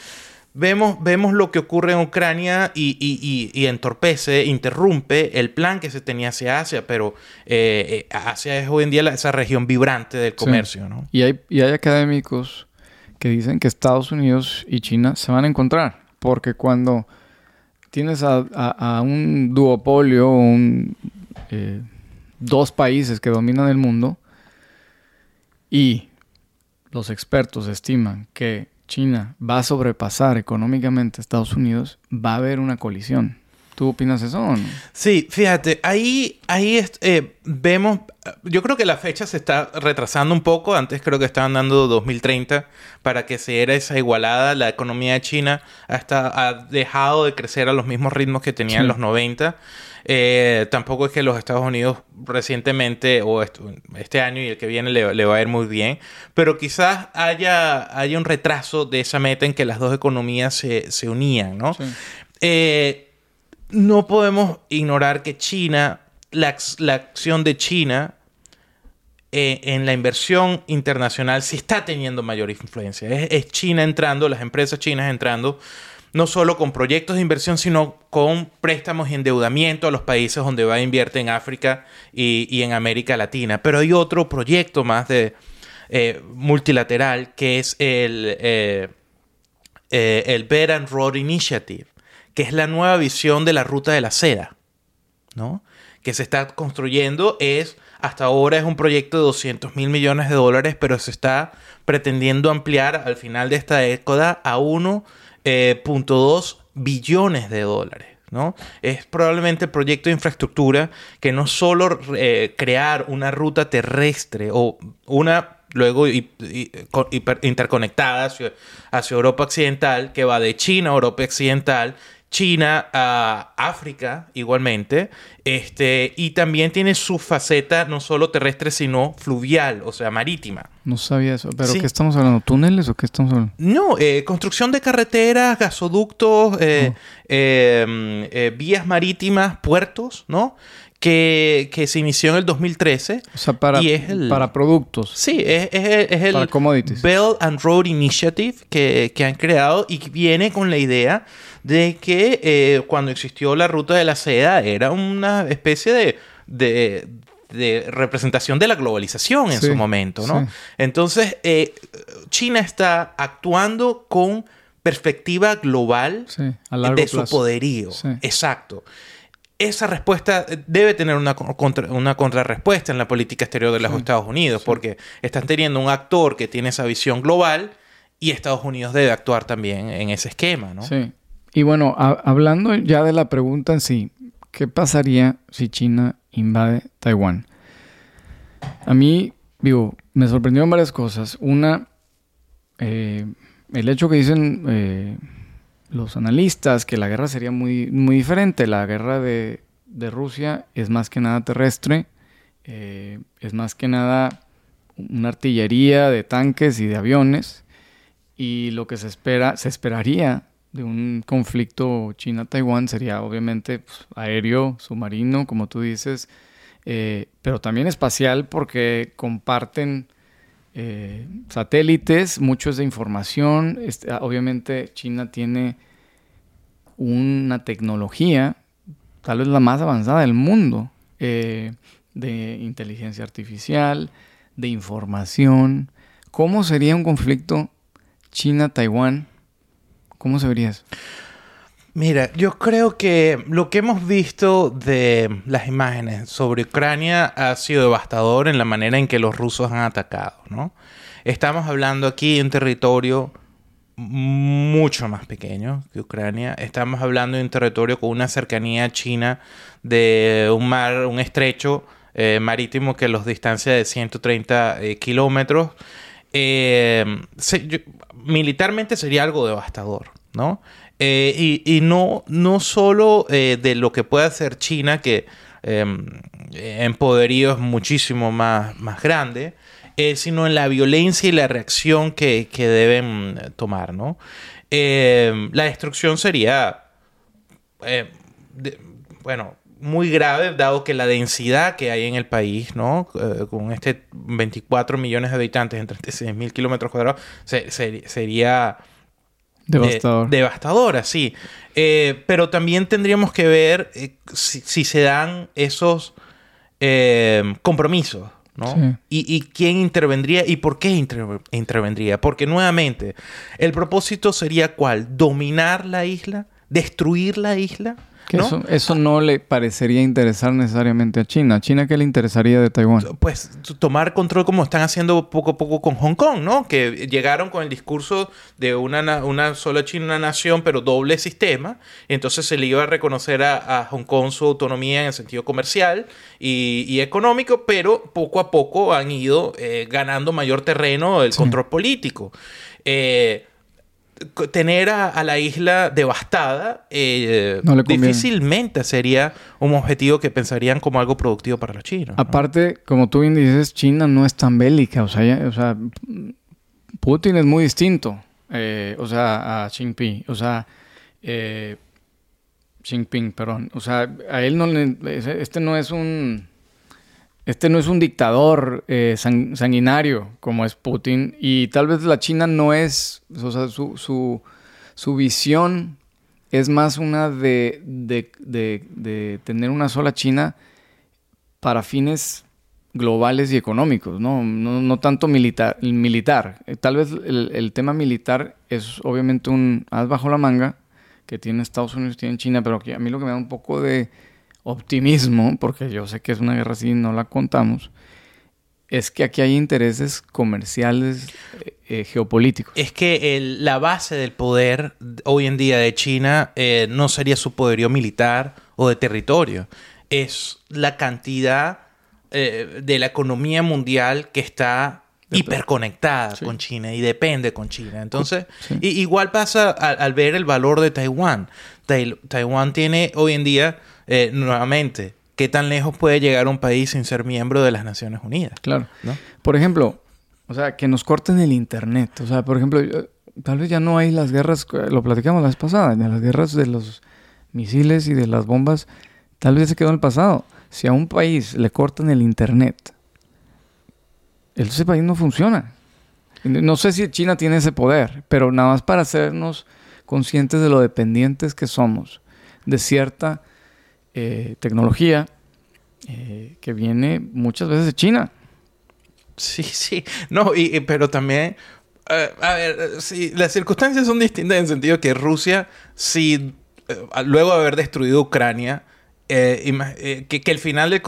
vemos, vemos lo que ocurre en Ucrania y, entorpece, interrumpe el plan que se tenía hacia Asia, pero eh, eh, Asia es hoy en día esa región vibrante del comercio, ¿no? Y hay, y hay académicos que dicen que Estados Unidos y China se van a encontrar, porque cuando tienes a, un duopolio, un, eh, dos países que dominan el mundo, y los expertos estiman que China va a sobrepasar económicamente a Estados Unidos, va a haber una colisión. ¿Tú opinas eso o no? Sí, fíjate, ahí, ahí eh, vemos, yo creo que la fecha se está retrasando un poco, antes creo que estaban dando 2030 para que se era esa igualada, la economía de China hasta ha dejado de crecer a los mismos ritmos que tenía en los 90 eh, tampoco es que los Estados Unidos recientemente o este año y el que viene le, va a ir muy bien, pero quizás haya, haya un retraso de esa meta en que las dos economías se, unían, ¿no? Eh, no podemos ignorar que China, la, acción de China eh, en la inversión internacional sí está teniendo mayor influencia. es China entrando, las empresas chinas entrando no solo con proyectos de inversión, sino con préstamos y endeudamiento a los países donde va a invertir en África y, en América Latina. Pero hay otro proyecto más de eh, multilateral que es el, eh, eh, el and Road Initiative, que es la nueva visión de la ruta de la seda, ¿no? que se está construyendo es, hasta ahora es un proyecto de 200 mil millones de dólares, pero se está pretendiendo ampliar al final de esta década a uno eh, .2 billones de dólares. ¿no? Es probablemente el proyecto de infraestructura que no solo eh, crear una ruta terrestre o una luego interconectada hacia, Europa Occidental, que va de China a Europa Occidental China a África igualmente, este, y también tiene su faceta no solo terrestre, sino fluvial, o sea, marítima. No sabía eso, pero ¿qué estamos hablando? ¿Túneles o qué estamos hablando? No, eh, construcción de carreteras, gasoductos, eh, oh. em, eh, vías marítimas, puertos, ¿no? Que, se inició en el 2013. O sea, para, para productos. Sí, es, el para commodities. Belt and Road Initiative que, que han creado y que viene con la idea de que eh, cuando existió la ruta de la seda era una especie de, representación de la globalización en su momento, ¿no? Entonces, eh, China está actuando con perspectiva global de su poderío. Exacto. Esa respuesta debe tener una, una contrarrespuesta en la política exterior de los Estados Unidos, porque están teniendo un actor que tiene esa visión global y Estados Unidos debe actuar también en ese esquema, ¿no? Sí. Y bueno, hablando ya de la pregunta en sí, ¿qué pasaría si China invade Taiwán? A mí, digo, me sorprendieron varias cosas. Una, eh, el hecho que dicen eh, los analistas que la guerra sería muy, muy diferente. La guerra de, Rusia es más que nada terrestre, eh, es más que nada una artillería de tanques y de aviones. Y lo que se espera, se esperaría de un conflicto China-Taiwán sería obviamente pues, aéreo, submarino, como tú dices, eh, pero también espacial porque comparten eh, satélites, muchos de información. Este, obviamente China tiene una tecnología, tal vez la más avanzada del mundo, eh, de inteligencia artificial, de información. ¿Cómo sería un conflicto China-Taiwán? ¿Cómo se vería eso? Mira, yo creo que lo que hemos visto de las imágenes sobre Ucrania ha sido devastador en la manera en que los rusos han atacado, ¿no? Estamos hablando aquí de un territorio mucho más pequeño que Ucrania. Estamos hablando de un territorio con una cercanía china de un mar, un estrecho eh, marítimo que los distancia de 130 eh, kilómetros. Eh, militarmente sería algo devastador, ¿no? Eh, y, no, no solo eh, de lo que puede hacer China, que em, en poderío es muchísimo más, más grande, eh, sino en la violencia y la reacción que, deben tomar, ¿no? Em, la destrucción sería, bueno, muy grave, dado que la densidad que hay en el país, ¿no? con este 24 millones de habitantes en 36 mil kilómetros cuadrados, sería Devastador. devastadora, sí. Eh, pero también tendríamos que ver eh, si, se dan esos eh, compromisos, ¿no? Y, quién intervendría y por qué intervendría. Porque nuevamente, el propósito sería cuál? Dominar la isla, destruir la isla eso, no le parecería interesar necesariamente a China. ¿A China qué le interesaría de Taiwán? Pues tomar control como están haciendo poco a poco con Hong Kong, ¿no? Que llegaron con el discurso de una, una sola China, una nación, pero doble sistema. Y entonces se le iba a reconocer a, Hong Kong su autonomía en el sentido comercial y, económico, pero poco a poco han ido eh, ganando mayor terreno el control político. Eh, tener a, la isla devastada eh, difícilmente sería un objetivo que pensarían como algo productivo para los chinos. Aparte, como tú bien dices, China no es tan bélica. O sea, o sea Putin es muy distinto. Eh, o sea, a Xi Jinping. O sea, eh, Xi Jinping, perdón. O sea, a él no le... Este no es un este no es un dictador eh, sanguinario como es Putin y tal vez la China no es, o sea, su, su, visión es más una de, de, tener una sola China para fines globales y económicos, no, no, tanto militar, militar. Eh, tal vez el, el, tema militar es obviamente un haz bajo la manga que tiene Estados Unidos, tiene China, pero a mí lo que me da un poco de optimismo, porque yo sé que es una guerra así no la contamos, es que aquí hay intereses comerciales eh, eh, geopolíticos. Es que la base del poder hoy en día de China eh, no sería su poderío militar o de territorio, es la cantidad de la economía mundial que está hiperconectada con China y depende con China. Entonces, igual pasa al, ver el valor de Taiwán. Taiwán tiene hoy en día eh, nuevamente, ¿qué tan lejos puede llegar un país sin ser miembro de las Naciones Unidas? Claro. Por ejemplo, o sea, que nos corten el Internet. O sea, por ejemplo, tal vez ya no hay las guerras, lo platicamos la vez pasada, de las guerras de los misiles y de las bombas, tal vez se quedó en el pasado. Si a un país le cortan el Internet, ese país no funciona. No sé si China tiene ese poder, pero nada más para hacernos conscientes de lo dependientes que somos de cierta eh, tecnología eh, que viene muchas veces de China. Sí, sí. No, y, pero también, eh, a ver, sí, las circunstancias son distintas en el sentido que Rusia, si luego de haber destruido Ucrania, que, que, el final del,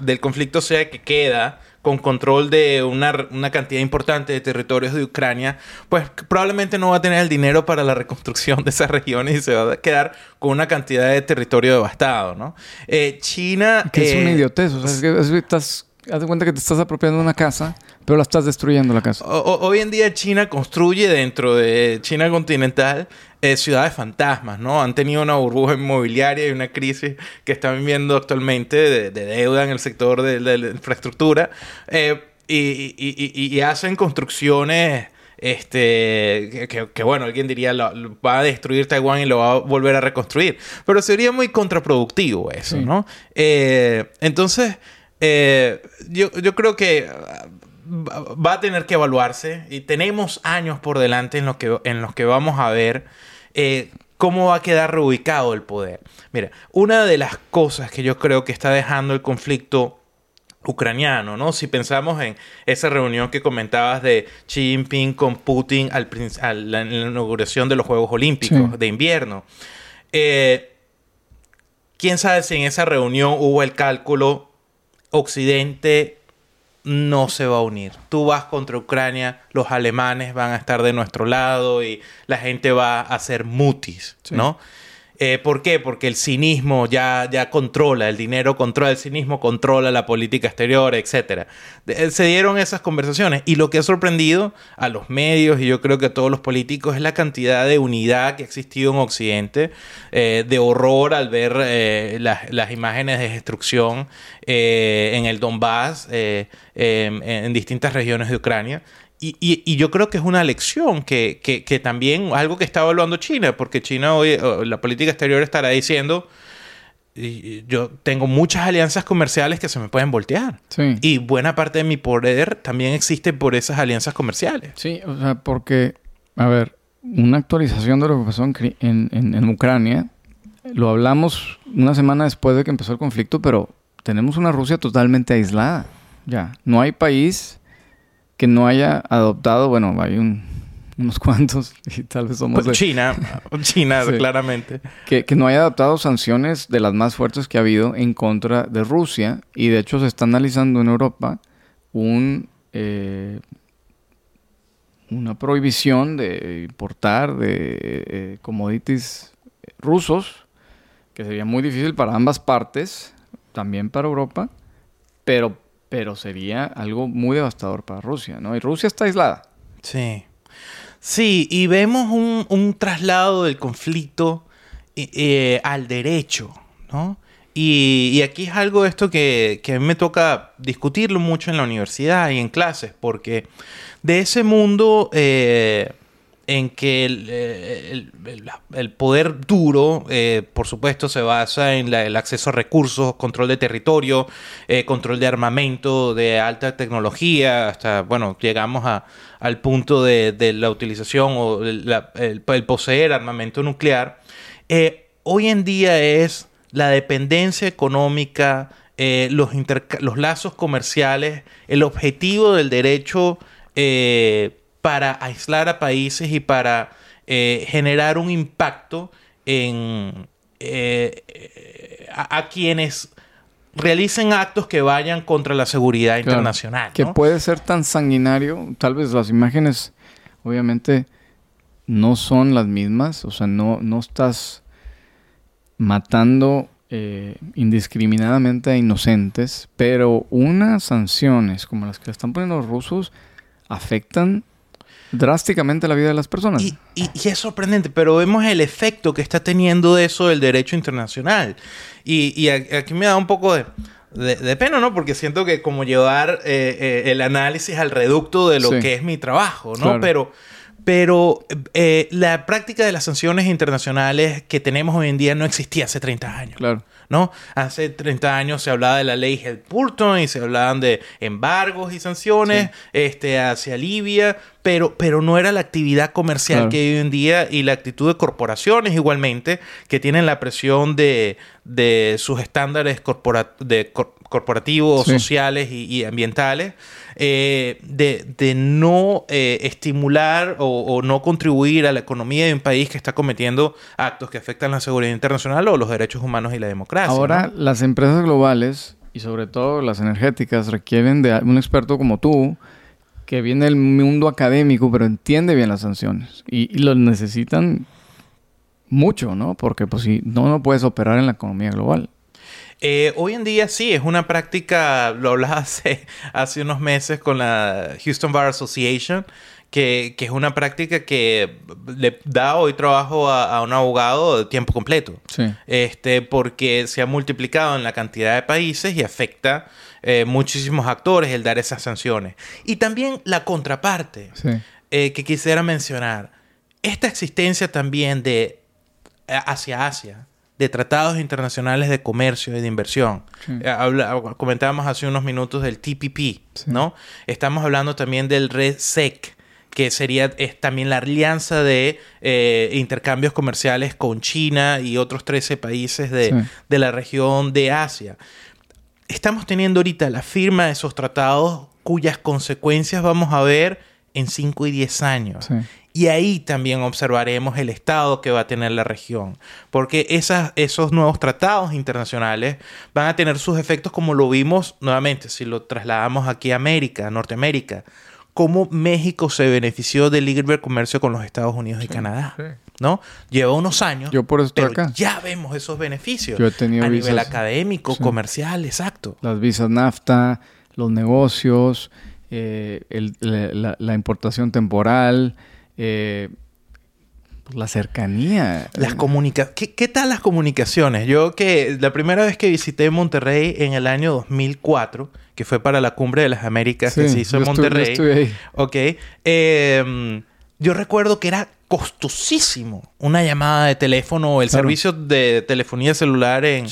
del conflicto sea que queda con control de una, una, cantidad importante de territorios de Ucrania, pues probablemente no va a tener el dinero para la reconstrucción de esas *laughs* regiones y se va a quedar con una cantidad de territorio devastado, ¿no? Eh, China... Que es una eh, idiotez, o sea, es que estás haz de cuenta que te estás apropiando una casa, pero la estás destruyendo la casa. hoy en día China construye dentro de China continental eh, ciudades fantasmas, ¿no? Han tenido una burbuja inmobiliaria y una crisis que están viviendo actualmente de, deuda en el sector de, la infraestructura eh, y, hacen construcciones este que, bueno, alguien diría va a destruir Taiwán y lo va a volver a reconstruir, pero sería muy contraproductivo eso, ¿no? Eh, entonces, yo, yo creo que va a tener que evaluarse y tenemos años por delante en los que, en los que vamos a ver eh, cómo va a quedar reubicado el poder. Mira, una de las cosas que yo creo que está dejando el conflicto ucraniano, ¿no? Si pensamos en esa reunión que comentabas de Xi Jinping con Putin al, a la, inauguración de los Juegos Olímpicos de invierno. Eh, ¿Quién sabe si en esa reunión hubo el cálculo Occidente no se va a unir. Tú vas contra Ucrania, los alemanes van a estar de nuestro lado y la gente va a hacer mutis, ¿no? Eh, ¿Por qué? Porque el cinismo ya, ya controla, el dinero controla, el cinismo controla la política exterior, etc. Eh, se dieron esas conversaciones y lo que ha sorprendido a los medios y yo creo que a todos los políticos es la cantidad de unidad que ha existido en Occidente, eh, de horror al ver las, imágenes de destrucción en el Donbass, en distintas regiones de Ucrania. Y, yo creo que es una lección que, que, también, algo que está evaluando China, porque China hoy, la política exterior estará diciendo, yo tengo muchas alianzas comerciales que se me pueden voltear. Y buena parte de mi poder también existe por esas alianzas comerciales. Sí, o sea, porque, a ver, una actualización de lo que pasó en, en, en Ucrania, lo hablamos una semana después de que empezó el conflicto, pero tenemos una Rusia totalmente aislada. Ya, no hay país que no haya adoptado, bueno, hay unos *laughs* cuantos y tal vez somos... Pues China, *laughs* China, claramente. Que, no haya adoptado sanciones de las más fuertes que ha habido en contra de Rusia y de hecho se está analizando en Europa un... Eh, una prohibición de importar de eh, commodities rusos, que sería muy difícil para ambas partes, también para Europa, pero pero sería algo muy devastador para Rusia, ¿no? Y Rusia está aislada. Sí. Sí, y vemos un, traslado del conflicto eh, eh, al derecho, ¿no? Y, aquí es algo esto que, a mí me toca discutirlo mucho en la universidad y en clases, porque de ese mundo eh, en que el, eh, poder duro, eh, por supuesto, se basa en el acceso a recursos, control de territorio, eh, control de armamento de alta tecnología, hasta, bueno, llegamos a, al punto de, la utilización o el, poseer armamento nuclear. hoy en día es la dependencia económica, los, los lazos comerciales, el objetivo del derecho para aislar a países y para eh, generar un impacto en, eh, a, quienes realicen actos que vayan contra la seguridad internacional. Que puede ser tan sanguinario, tal vez las imágenes obviamente no son las mismas, o sea, no, no estás matando eh, indiscriminadamente a inocentes, pero unas sanciones como las que están poniendo los rusos afectan drásticamente la vida de las personas. Y, es sorprendente, pero vemos el efecto que está teniendo eso el derecho internacional. Y, aquí me da un poco de, pena, ¿no? Porque siento que como llevar eh, eh, el análisis al reducto de lo que es mi trabajo, ¿no? Pero, pero eh, la práctica de las sanciones internacionales que tenemos hoy en día no existía hace 30 años. Claro. ¿No? Hace 30 años se hablaba de la ley Helpurton y se hablaban de embargos y sanciones este, hacia Libia, pero, pero no era la actividad comercial que hay hoy en día y la actitud de corporaciones igualmente que tienen la presión de, sus estándares corporativos, sociales y ambientales eh, de, no eh, estimular o, no contribuir a la economía de un país que está cometiendo actos que afectan la seguridad internacional o los derechos humanos y la democracia. Ahora, las empresas globales y sobre todo las energéticas requieren de un experto como tú que viene del mundo académico pero entiende bien las sanciones y, y lo necesitan mucho, ¿no? Porque pues si no, no puedes operar en la economía global. Eh, hoy en día sí, es una práctica, lo hablaba *laughs* hace, hace unos meses con la Houston Bar Association, que, es una práctica que le da hoy trabajo a, un abogado de tiempo completo. Este, porque se ha multiplicado en la cantidad de países y afecta eh, muchísimos actores el dar esas sanciones. Y también la contraparte eh, que quisiera mencionar. Esta existencia también de hacia Asia de tratados internacionales de comercio y de inversión. comentábamos hace unos minutos del TPP, ¿no? Estamos hablando también del RESEC, que sería es también la alianza de intercambios comerciales con China y otros 13 países de, de la región de Asia estamos teniendo ahorita la firma de esos tratados cuyas consecuencias vamos a ver en 5 y 10 años. Y ahí también observaremos el estado que va a tener la región. Porque esas, esos nuevos tratados internacionales van a tener sus efectos como lo vimos nuevamente, si lo trasladamos aquí a América, a Norteamérica cómo México se benefició del libre comercio con los Estados Unidos y Canadá. ¿No? Lleva unos años. Yo por eso estoy acá. Ya vemos esos beneficios. Yo he tenido a nivel académico, comercial, exacto. Las visas NAFTA, los negocios, eh, la, importación temporal, eh, la cercanía. Las comunica ¿Qué, ¿Qué, tal las comunicaciones? Yo que la primera vez que visité Monterrey en el año 2004 que fue para la Cumbre de las Américas que se hizo en Monterrey. ahí. Ok. Em, yo recuerdo que era costosísimo una llamada de teléfono o el servicio de telefonía celular en,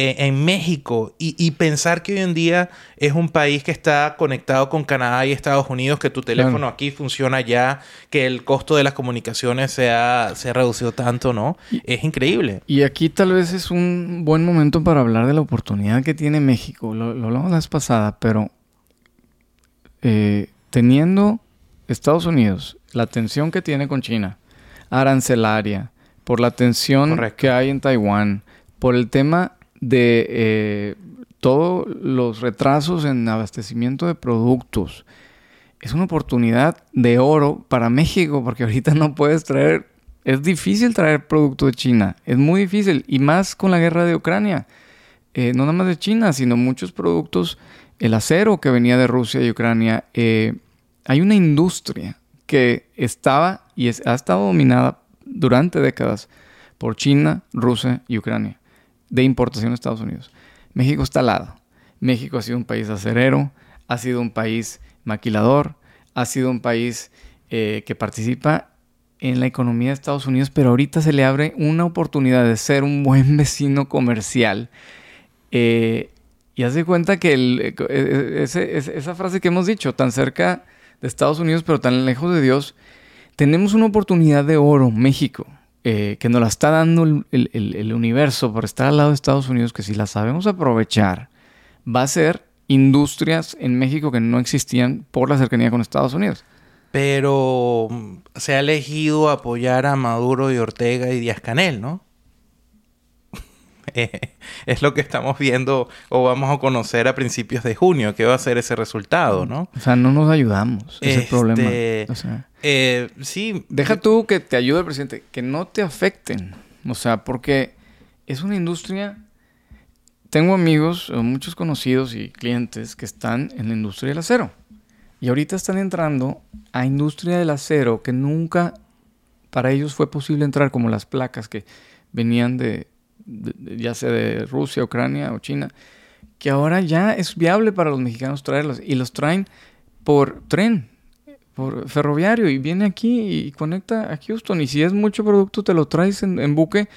en, México y, pensar que hoy en día es un país que está conectado con Canadá y Estados Unidos, que tu teléfono aquí funciona ya, que el costo de las comunicaciones se ha, se ha reducido tanto, ¿no? es increíble. Y aquí tal vez es un buen momento para hablar de la oportunidad que tiene México. Lo, hablamos la vez pasada, pero eh, teniendo Estados Unidos la tensión que tiene con China, arancelaria, por la tensión que hay en Taiwán, por el tema de eh, todos los retrasos en abastecimiento de productos. Es una oportunidad de oro para México porque ahorita no puedes traer, es difícil traer producto de China, es muy difícil y más con la guerra de Ucrania. Eh, no nada más de China, sino muchos productos, el acero que venía de Rusia y Ucrania. Eh, hay una industria que estaba y ha estado dominada durante décadas por China, Rusia y Ucrania, de importación a Estados Unidos. México está al lado. México ha sido un país acerero, ha sido un país maquilador, ha sido un país eh, que participa en la economía de Estados Unidos, pero ahorita se le abre una oportunidad de ser un buen *laughs* vecino comercial. Eh, y haz de cuenta que e, e, esa frase que hemos dicho, tan cerca de Estados Unidos, pero tan lejos de Dios, tenemos una oportunidad de oro, México, eh, que nos la está dando el, universo por estar al lado de Estados Unidos, que si la sabemos aprovechar, va a ser industrias en México que no existían por la cercanía con Estados Unidos. Pero mm, se ha elegido apoyar a Maduro y Ortega y Díaz Canel, ¿no? *laughs* es lo que estamos viendo o vamos a conocer a principios de junio, que va a ser ese resultado, ¿no? O sea, no nos ayudamos, ese es el problema. Este, eh, sí. Deja tú que te ayude el presidente, que no te afecten. O sea, porque es una industria... Tengo amigos, muchos conocidos y clientes que están en la industria del acero. Y ahorita están entrando a industria del acero que nunca para ellos fue posible entrar, como las placas que venían de, ya sea de Rusia, Ucrania o China, que ahora ya es viable para los mexicanos traerlos y los traen por tren, por ferroviario y viene aquí y conecta a Houston y si es mucho producto te lo traes en, buque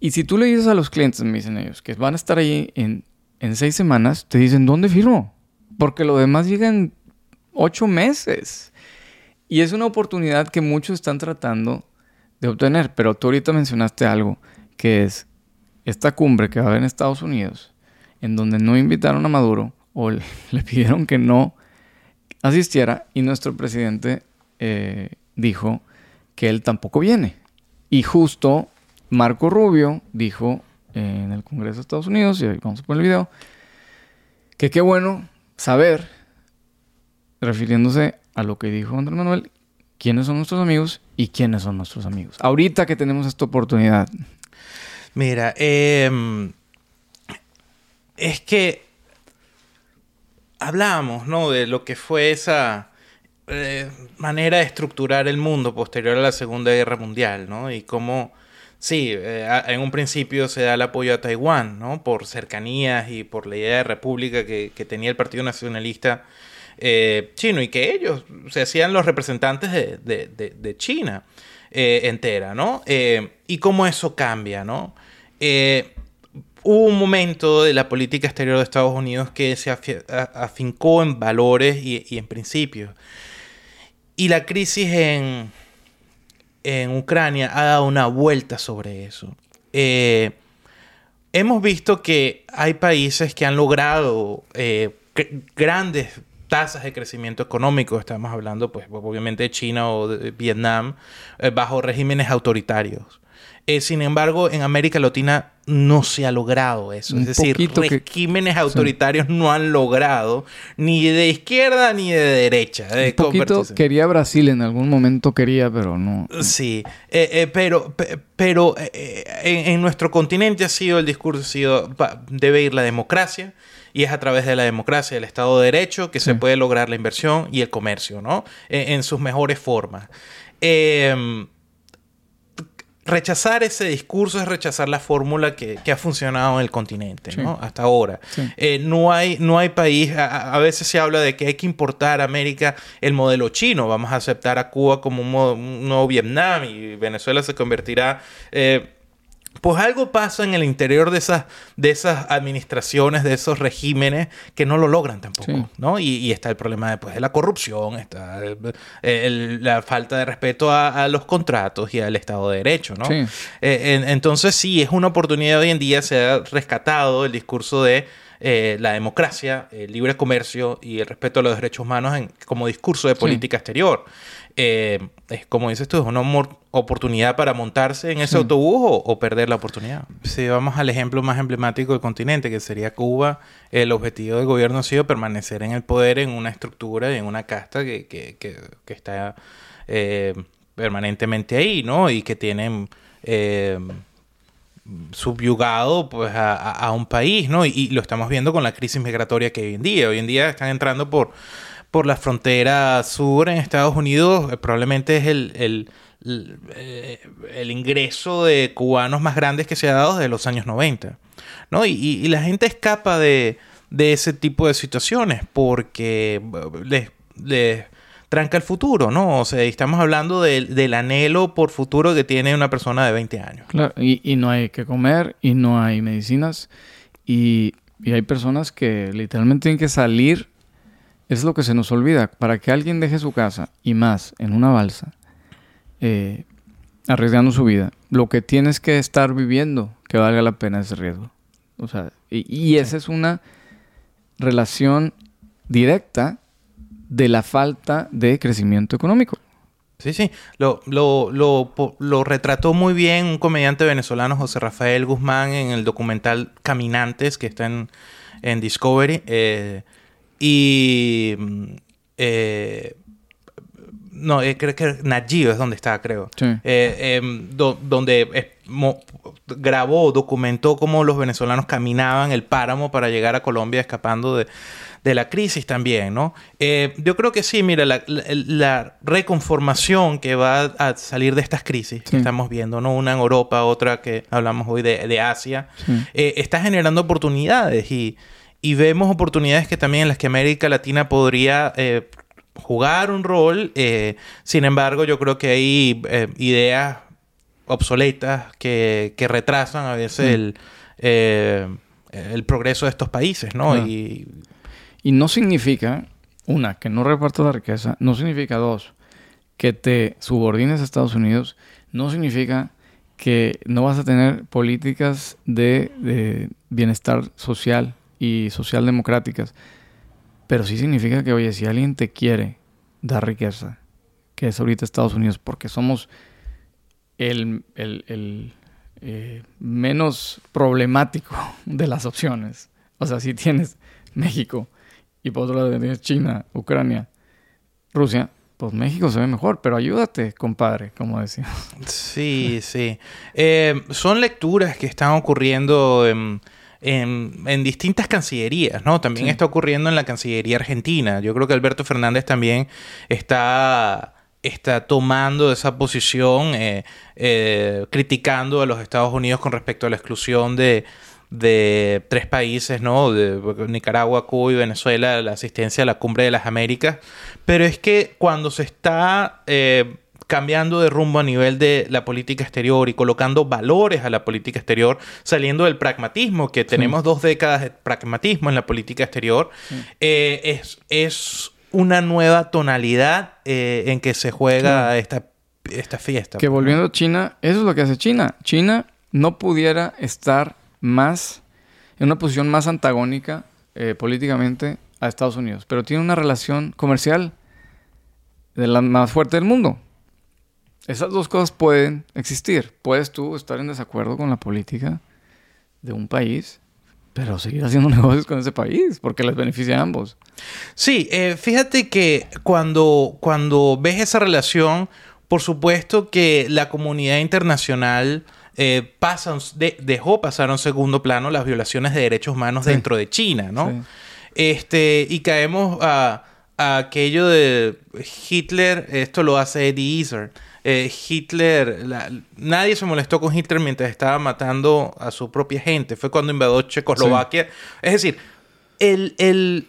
y si tú le dices a los clientes, me dicen ellos, que van a estar ahí en, en seis semanas, te dicen, ¿dónde firmo? Porque lo demás llega en ocho meses. Y es una oportunidad que muchos están tratando de obtener. Pero tú ahorita mencionaste algo que es esta cumbre que va a haber en Estados Unidos, en donde no invitaron a Maduro o *laughs* le, pidieron que no asistiera y nuestro presidente eh, dijo que él tampoco viene. Y justo Marco Rubio dijo en el Congreso de Estados Unidos, y vamos a poner el video, que qué bueno saber, refiriéndose a lo que dijo Andrés Manuel, quiénes son nuestros amigos y quiénes son nuestros amigos. Ahorita que tenemos esta oportunidad, Mira, em, es que hablamos, ¿no? De lo que fue esa eh, manera de estructurar el mundo posterior a la Segunda Guerra Mundial, ¿no? Y cómo, sí, eh, en un principio se da el apoyo a Taiwán, ¿no? Por cercanías y por la idea de república que, tenía el Partido Nacionalista eh, chino y que ellos se hacían los representantes de, China entera, ¿no? y cómo eso cambia, ¿no? Hubo un momento de la política exterior de Estados Unidos que se afincó en valores y, en principios. Y la crisis en, Ucrania ha dado una vuelta sobre eso. Eh, hemos visto que hay países que han logrado eh, grandes tasas de crecimiento económico, estamos hablando pues obviamente de China o de Vietnam, eh, bajo regímenes autoritarios. Eh, sin embargo, en América Latina no se ha logrado eso. es decir, regímenes autoritarios no han logrado ni de izquierda ni de derecha. Un poquito quería Brasil en algún momento quería, pero no. Sí, eh, eh, pero, pero en, nuestro continente ha sido el discurso ha sido debe ir la democracia y es a través de la democracia, el Estado de Derecho, que se puede lograr la inversión y el comercio, ¿no? En, en sus mejores formas. Eh, rechazar ese discurso es rechazar la fórmula que, ha funcionado en el continente, ¿no? Hasta ahora. Eh, no, hay, no hay país, a, veces se habla de que hay que importar a América el modelo chino, vamos a aceptar a Cuba como un, nuevo Vietnam y Venezuela se convertirá... Eh, pues algo pasa en el interior de esas, de esas administraciones, de esos regímenes, que no lo logran tampoco, ¿no? Y, está el problema después de la corrupción, está la falta de respeto a, los contratos y al Estado de Derecho, ¿no? Eh, entonces sí, es una oportunidad hoy en día, se ha rescatado el discurso de eh, la democracia, el libre comercio y el respeto a los derechos humanos como discurso de política exterior. Eh, es como dices tú, es una oportunidad para montarse en ese autobús o, perder la oportunidad. Si vamos al ejemplo más emblemático del continente, que sería Cuba, el objetivo del gobierno ha sido permanecer en el poder en una estructura y en una casta que, que, que, está eh, permanentemente ahí, ¿no? Y que tienen subyugado pues a, un país, ¿no? Y, lo estamos viendo con la crisis migratoria que hoy en día. Hoy en día están entrando por, por la frontera sur en Estados Unidos. Eh, probablemente es el, el, eh, el, ingreso de cubanos más grandes que se ha dado desde los años 90, ¿no? Y, la gente escapa de, de, ese tipo de situaciones porque les, les tranca el futuro, ¿no? O sea, estamos hablando del anhelo por futuro que tiene una persona de 20 años. Claro, y, no hay que comer, y no hay medicinas, y, hay personas que literalmente tienen que salir. Es lo que se nos olvida. Para que alguien deje su casa y más en una balsa, eh, arriesgando su vida, lo que tienes que estar viviendo que valga la pena ese riesgo. O sea, y, y esa es una relación directa de la falta de crecimiento económico. Sí, sí, lo, lo, lo, retrató muy bien un comediante venezolano, José Rafael Guzmán, en el documental Caminantes, que está en, Discovery. Eh, y... Eh, no, eh, creo que Najio es donde está, creo. Em, donde grabó, documentó cómo los venezolanos caminaban el páramo para llegar a Colombia escapando de, de la crisis también, ¿no? Eh, yo creo que sí, mira, la, reconformación que va a salir de estas crisis que estamos viendo, ¿no? Una en Europa, otra que hablamos hoy de, Asia, eh, está generando oportunidades y, vemos oportunidades que también en las que América Latina podría eh, jugar un rol. sin embargo, yo creo que hay ideas obsoletas que, retrasan a veces el, el progreso de estos países, ¿no? Y y no significa, una, que no repartas la riqueza, no significa, dos, que te subordines a Estados Unidos, no significa que no vas a tener políticas de, bienestar social y social democráticas, pero sí significa que, oye, si alguien te quiere dar riqueza, que es ahorita Estados Unidos, porque somos el, eh, menos problemático *laughs* de las opciones. O sea, si tienes México, y por otro lado tienes China, Ucrania, Rusia, pues México se ve mejor, pero ayúdate, compadre, como decía. Sí, sí. Eh, son lecturas que están ocurriendo en, en, en, distintas cancillerías, ¿no? También está ocurriendo en la Cancillería Argentina. Yo creo que Alberto Fernández también está, está tomando esa posición, eh, eh, criticando a los Estados Unidos con respecto a la exclusión de, de tres países, ¿no? De Nicaragua, Cuba y Venezuela, la asistencia a la Cumbre de las Américas. Pero es que cuando se está... Eh, cambiando de rumbo a nivel de la política exterior y colocando valores a la política exterior, saliendo del pragmatismo, que tenemos dos décadas de pragmatismo en la política exterior, eh, es, es una nueva tonalidad eh, en que se juega esta, esta fiesta. Que volviendo a China, eso es lo que hace China. China no pudiera estar más en una posición más antagónica eh, políticamente a Estados Unidos, pero tiene una relación comercial de la más fuerte del mundo. Esas dos cosas pueden existir. Puedes tú estar en desacuerdo con la política de un país, pero seguir haciendo *laughs* negocios con ese país, porque les beneficia a ambos. Sí, eh, fíjate que cuando, cuando ves esa relación, por supuesto que la comunidad internacional eh, dejó pasar a un segundo plano las violaciones de derechos humanos dentro de China, ¿no? Este, y caemos a, a, aquello de Hitler, esto lo hace Eddie Izzard eh, Hitler, nadie se molestó con Hitler mientras estaba matando a su propia gente. Fue cuando invadió Checoslovaquia. Es decir, el,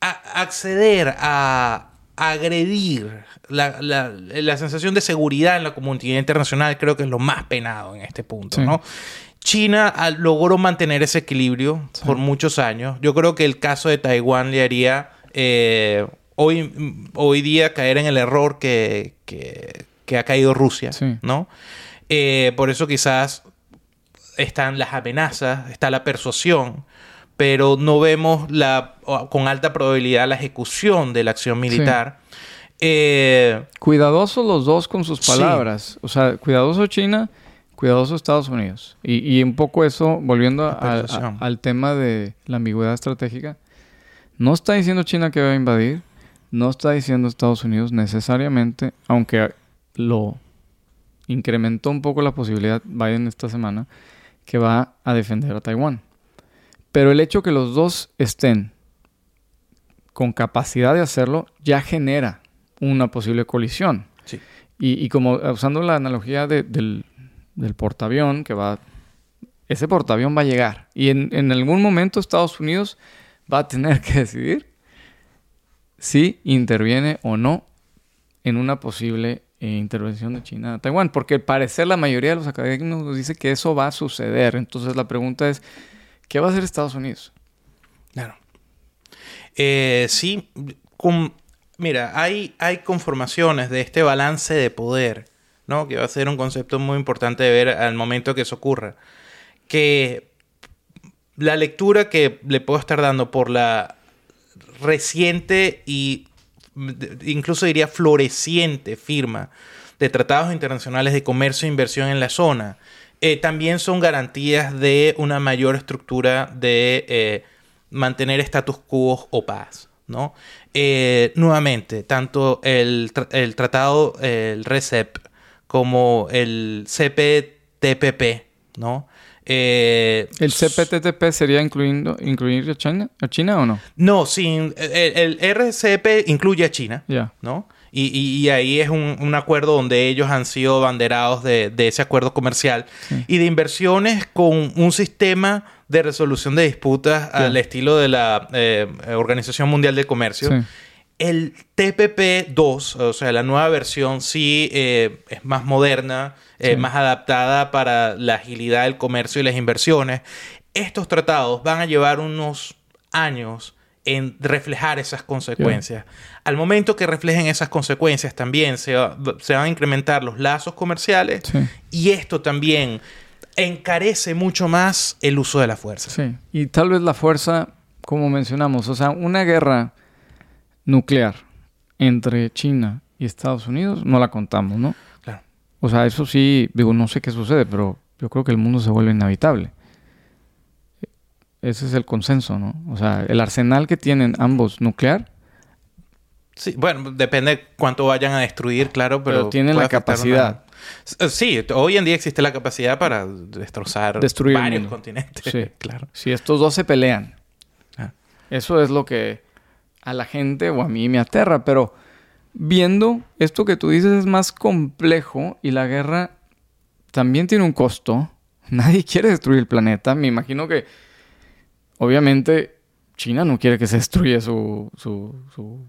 acceder a, agredir la, sensación de seguridad en la comunidad internacional creo que es lo más penado en este punto, ¿no? China logró mantener ese equilibrio por muchos años. Yo creo que el caso de Taiwán le haría eh, hoy, hoy día caer en el error que, ha caído Rusia, ¿no? Eh, por eso quizás están las amenazas, está la persuasión, pero no vemos la, con alta probabilidad la ejecución de la acción militar. Eh, cuidadosos los dos con sus palabras. O sea, cuidadoso China, cuidadoso Estados Unidos. Y, un poco eso, volviendo al tema de la ambigüedad estratégica, no está diciendo China que va a invadir, no está diciendo Estados Unidos necesariamente, aunque lo incrementó un poco la posibilidad Biden esta semana, que va a defender a Taiwán. Pero el hecho que los dos estén con capacidad de hacerlo ya genera una posible colisión. Y, como usando la analogía del, portaavión, que va. Ese portaavión va a llegar. Y en, en algún momento Estados Unidos va a tener que decidir si interviene o no en una posible eh, intervención de China a Taiwán, porque al parecer la mayoría de los académicos nos dice que eso va a suceder. Entonces la pregunta es, ¿qué va a hacer Estados Unidos? Claro. Eh, sí, mira, hay, hay conformaciones de este balance de poder, ¿no? Que va a ser un concepto muy importante de ver al momento que eso ocurra. Que la lectura que le puedo estar dando por la reciente y incluso diría floreciente firma de tratados internacionales de comercio e inversión en la zona, eh, también son garantías de una mayor estructura de eh, mantener status quo o paz. ¿no? Eh, nuevamente, tanto el, el, tratado, el RECEP, como el CPTPP, ¿no? Eh, ¿El CPTPP sería incluyendo, incluir a China, a China o no? No, sin, el, RCP incluye a China, ¿no? Y, ahí es un, acuerdo donde ellos han sido banderados de, ese acuerdo comercial y de inversiones con un sistema de resolución de disputas al estilo de la eh, Organización Mundial de Comercio. El TPP-2, o sea, la nueva versión, sí eh, es más moderna, eh, más adaptada para la agilidad del comercio y las inversiones. Estos tratados van a llevar unos años en reflejar esas consecuencias. Al momento que reflejen esas consecuencias, también se, van a incrementar los lazos comerciales y esto también encarece mucho más el uso de la fuerza. Sí, y tal vez la fuerza, como mencionamos, o sea, una guerra nuclear entre China y Estados Unidos, no la contamos, ¿no? Claro. O sea, eso sí, digo, no sé qué sucede, pero yo creo que el mundo se vuelve inhabitable. Ese es el consenso, ¿no? O sea, el arsenal que tienen ambos nuclear Sí, bueno, depende cuánto vayan a destruir, claro, pero... tienen la capacidad. Eh, sí, hoy en día existe la capacidad para destrozar Destruir varios continentes. Sí, *laughs* claro. Si estos dos se pelean. Ah. Eso es lo que a la gente o a mí me aterra, pero viendo esto que tú dices es más complejo y la guerra también tiene un costo. *laughs* Nadie quiere destruir el planeta. Me imagino que, obviamente, China no quiere que se destruya su, su, su,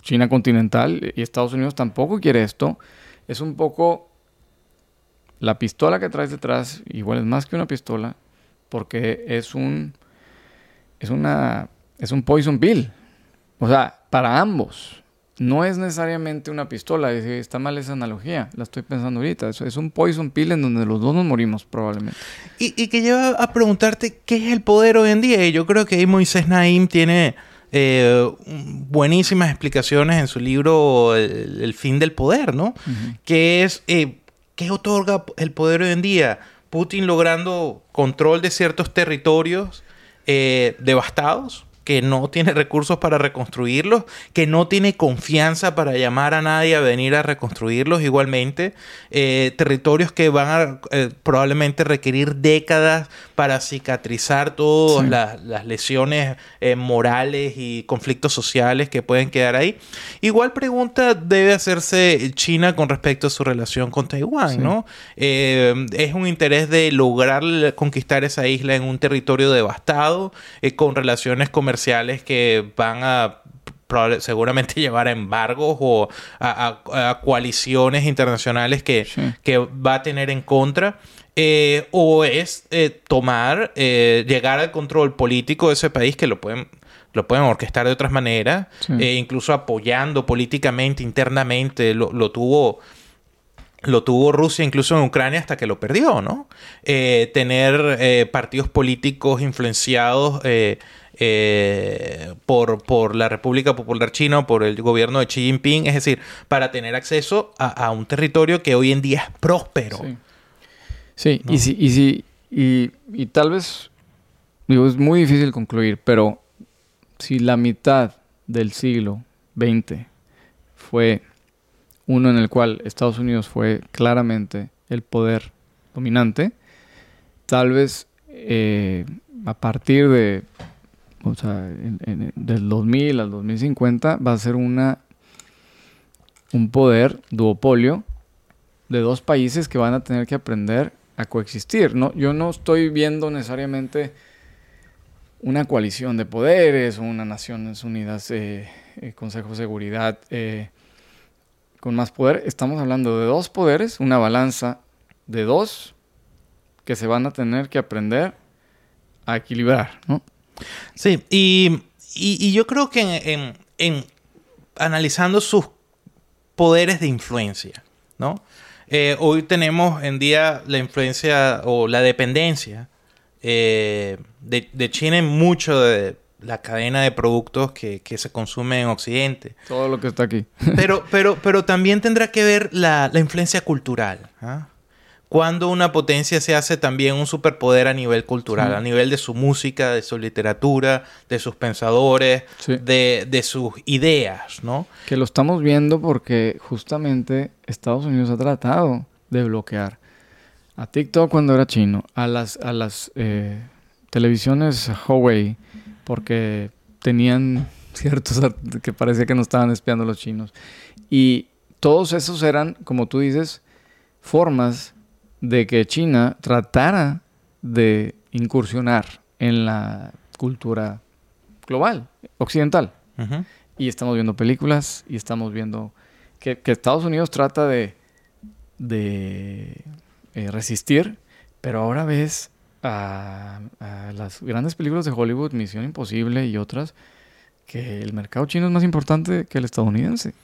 China continental y Estados Unidos tampoco quiere esto. Es un poco la pistola que traes detrás, igual es más que una pistola, porque es un es una es un poison pill. O sea, para ambos no es necesariamente una pistola. Está mal esa analogía. La estoy pensando ahorita. Es, un poison pill en donde los dos nos morimos probablemente. Y, que lleva a preguntarte qué es el poder hoy en día. Y yo creo que ahí Moisés Naim tiene eh, buenísimas explicaciones en su libro El, fin del poder, ¿no? Que es, eh, ¿qué otorga el poder hoy en día? Putin logrando control de ciertos territorios eh, devastados que no tiene recursos para reconstruirlos, que no tiene confianza para llamar a nadie a venir a reconstruirlos igualmente, eh, territorios que van a eh, probablemente requerir décadas para cicatrizar todas las, lesiones eh, morales y conflictos sociales que pueden quedar ahí. Igual pregunta debe hacerse China con respecto a su relación con Taiwán, ¿no? es un interés de lograr conquistar esa isla en un territorio devastado, con relaciones comerciales que van a seguramente *laughs* llevar a embargos o a, coaliciones internacionales que, que, va a tener en contra. Eh, o es eh, tomar, eh, llegar al control político de ese país que lo pueden lo pueden orquestar de otras maneras, incluso apoyando políticamente, internamente, lo, lo, tuvo lo tuvo Rusia incluso en Ucrania hasta que lo perdió, ¿no? tener partidos políticos influenciados eh, por, por, la República Popular China o por el gobierno de Xi Jinping, es decir, para tener acceso a, un territorio que hoy en día es próspero. Sí, y, si, y, si, y, tal vez, digo, es muy difícil concluir, pero si la mitad del siglo XX fue uno en el cual Estados Unidos fue claramente el poder dominante, tal vez eh, a partir de o sea, del 2000 al 2050 va a ser una un poder duopolio de dos países que van a tener que aprender a coexistir. No, yo no estoy viendo necesariamente una coalición de poderes o una Naciones Unidas, eh, eh, Consejo de Seguridad eh, con más poder. Estamos hablando de dos poderes, una balanza de dos que se van a tener que aprender a equilibrar, ¿no? Sí, y, yo creo que en, analizando sus poderes de influencia, ¿no? Eh, hoy tenemos en día la influencia o la dependencia eh, de, China en mucho de la cadena de productos que, se consume en Occidente. Todo lo que está aquí. pero, *laughs* pero, pero también tendrá que ver la, la influencia cultural. ¿ah? Cuando una potencia se hace también un superpoder a nivel cultural, a nivel de su música, de su literatura, de sus pensadores, de, sus ideas, ¿no? Que lo estamos viendo porque justamente Estados Unidos ha tratado de bloquear a TikTok cuando era chino, a las, a las eh, televisiones Huawei, porque tenían *laughs* ciertos que parecía que no estaban espiando los chinos. Y todos esos eran, como tú dices, formas de que China tratara de incursionar en la cultura global, occidental. Y estamos viendo películas y estamos viendo que, Estados Unidos trata de, de eh, resistir, pero ahora ves a, las grandes películas de Hollywood, Misión Imposible y otras, que el mercado chino es más importante que el estadounidense.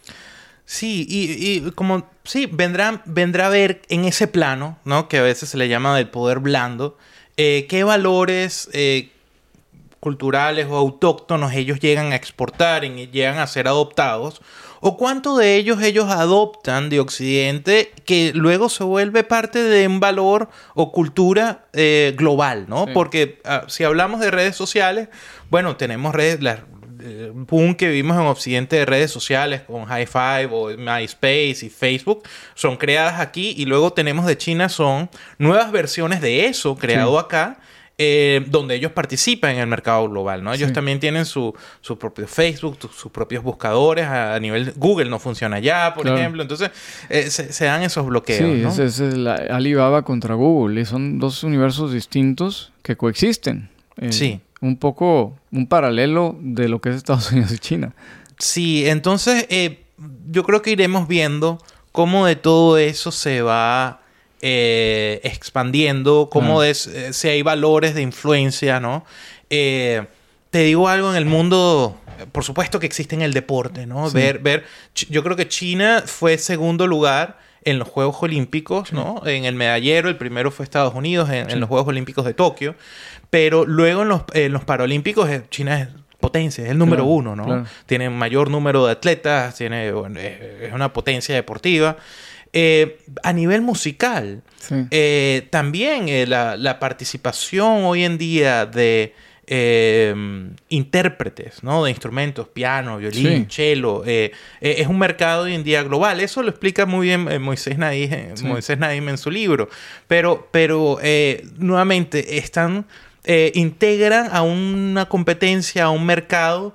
Sí, y, como, sí, vendrá, vendrá a ver en ese plano, ¿no? Que a veces se le llama del poder blando, eh, qué valores eh, culturales o autóctonos ellos llegan a exportar y llegan a ser adoptados, o cuánto de ellos ellos adoptan de Occidente que luego se vuelve parte de un valor o cultura eh, global, ¿no? Porque ah, si hablamos de redes sociales, bueno, tenemos redes, las boom que vivimos en Occidente de redes sociales con High Five o MySpace y Facebook son creadas aquí y luego tenemos de China son nuevas versiones de eso creado acá eh, donde ellos participan en el mercado global, ¿no? Ellos también tienen su, su propio Facebook, sus propios buscadores a, nivel Google no funciona ya, por ejemplo, entonces eh, se, dan esos bloqueos. Sí, es, Alibaba contra Google y son dos universos distintos que coexisten. Eh, sí. Un poco un paralelo de lo que es Estados *laughs* Unidos y China. Sí, entonces yo creo que iremos viendo cómo de todo eso se va eh, expandiendo, cómo eh, si hay valores de influencia, ¿no? Eh, te digo algo en el mundo, por supuesto que existe en el deporte, ¿no? Ver, ver, yo creo que China fue segundo lugar en los Juegos Olímpicos, ¿no? En el medallero, el primero fue Estados Unidos en, los Juegos Olímpicos de Tokio, pero luego en los, en los Paralímpicos China es potencia, es el número uno, ¿no? Tiene mayor número de atletas, tiene, es una potencia deportiva. Eh, a nivel musical, eh, también eh, la, participación hoy en día de intérpretes, ¿no? De instrumentos, piano, violín, cello, es un mercado hoy en día global. Eso lo explica muy bien Moisés Naim, Moisés en su libro. Pero, pero nuevamente, están, integran a una competencia, a un mercado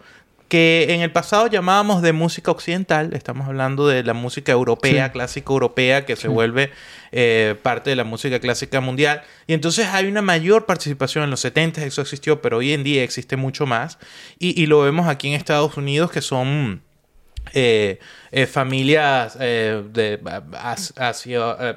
que en el pasado llamábamos de música occidental, estamos hablando de la música europea, clásica europea, que se vuelve eh, parte de la música clásica mundial. Y entonces hay una mayor participación en los 70, eso existió, pero hoy en día existe mucho más. Y, lo vemos aquí en Estados Unidos, que son... Eh, eh, familias de,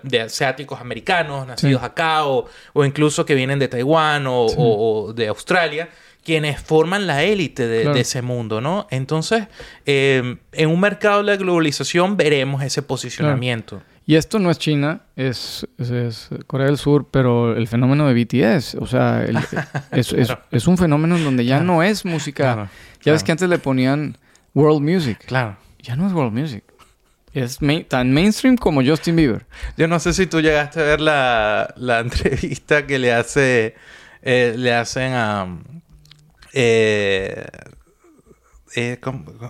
de, asiáticos americanos nacidos acá o, incluso que vienen de Taiwán o de Australia quienes forman la élite de, ese mundo, ¿no? Entonces, em, en un mercado de la globalización veremos ese posicionamiento. Y esto no es China, es, Corea del Sur, pero el fenómeno de BTS, o sea, *laughs* es, un fenómeno en donde ya no es música. ya ves que antes le ponían world music. Claro. Ya no es world music. Es tan mainstream como Justin Bieber. Yo no sé si tú llegaste a ver la, *laughs* entrevista que le hace eh, le hacen a eh, eh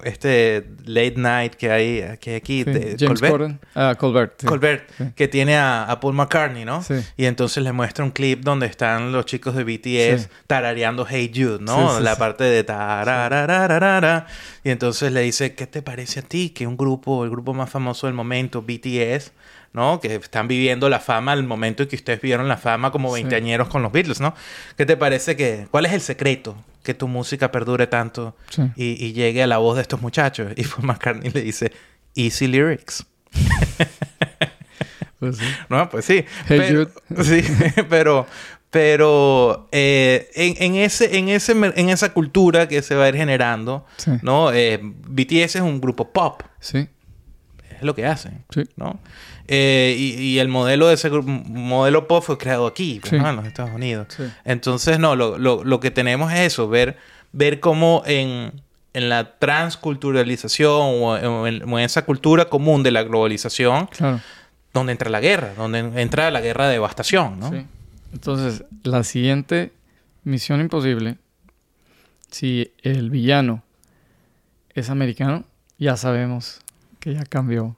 este late night que hay, que aquí de James Colbert, ah, Colbert, Colbert que tiene a, Paul McCartney, ¿no? Y entonces le muestra un clip donde están los chicos de BTS tarareando Hey Jude, ¿no? La parte de tararararara. Y entonces le dice, ¿qué te parece a ti que un grupo, el grupo más famoso del momento, BTS, ¿no? Que están viviendo la fama al momento en que ustedes vieron la fama como veinteañeros con los Beatles, ¿no? ¿Qué te parece que... ¿Cuál es el secreto? Que tu música perdure tanto y, llegue a la voz de estos muchachos. *laughs* Y Paul McCartney le dice, easy lyrics. *laughs* pues sí. No, pues sí. pero, *laughs* Sí, pero... Pero eh, en, ese, en, ese, en esa cultura que se va a ir generando, ¿no? Eh, BTS es un grupo pop. Sí. Es lo que hacen, sí. ¿no? Eh, y, el modelo de ese modelo pop fue creado aquí, pues, en los Estados Unidos. Entonces, no, lo, lo, lo, que tenemos es eso, ver, ver cómo en, en la transculturalización o en, esa cultura común de la globalización, donde entra la guerra, donde entra la guerra de devastación, ¿no? Entonces, la siguiente misión imposible, si el villano es americano, ya sabemos que ya cambió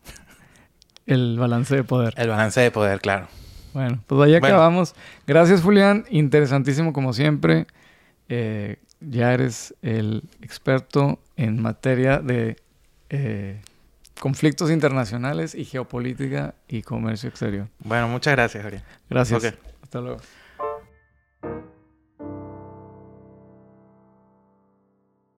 el balance de poder. El balance de poder, claro. Bueno, pues ahí acabamos. Gracias, Julián. Interesantísimo como siempre. Eh, ya eres el experto en materia de eh, conflictos internacionales y geopolítica y comercio exterior. Bueno, muchas gracias, Julián. Gracias. Hasta luego.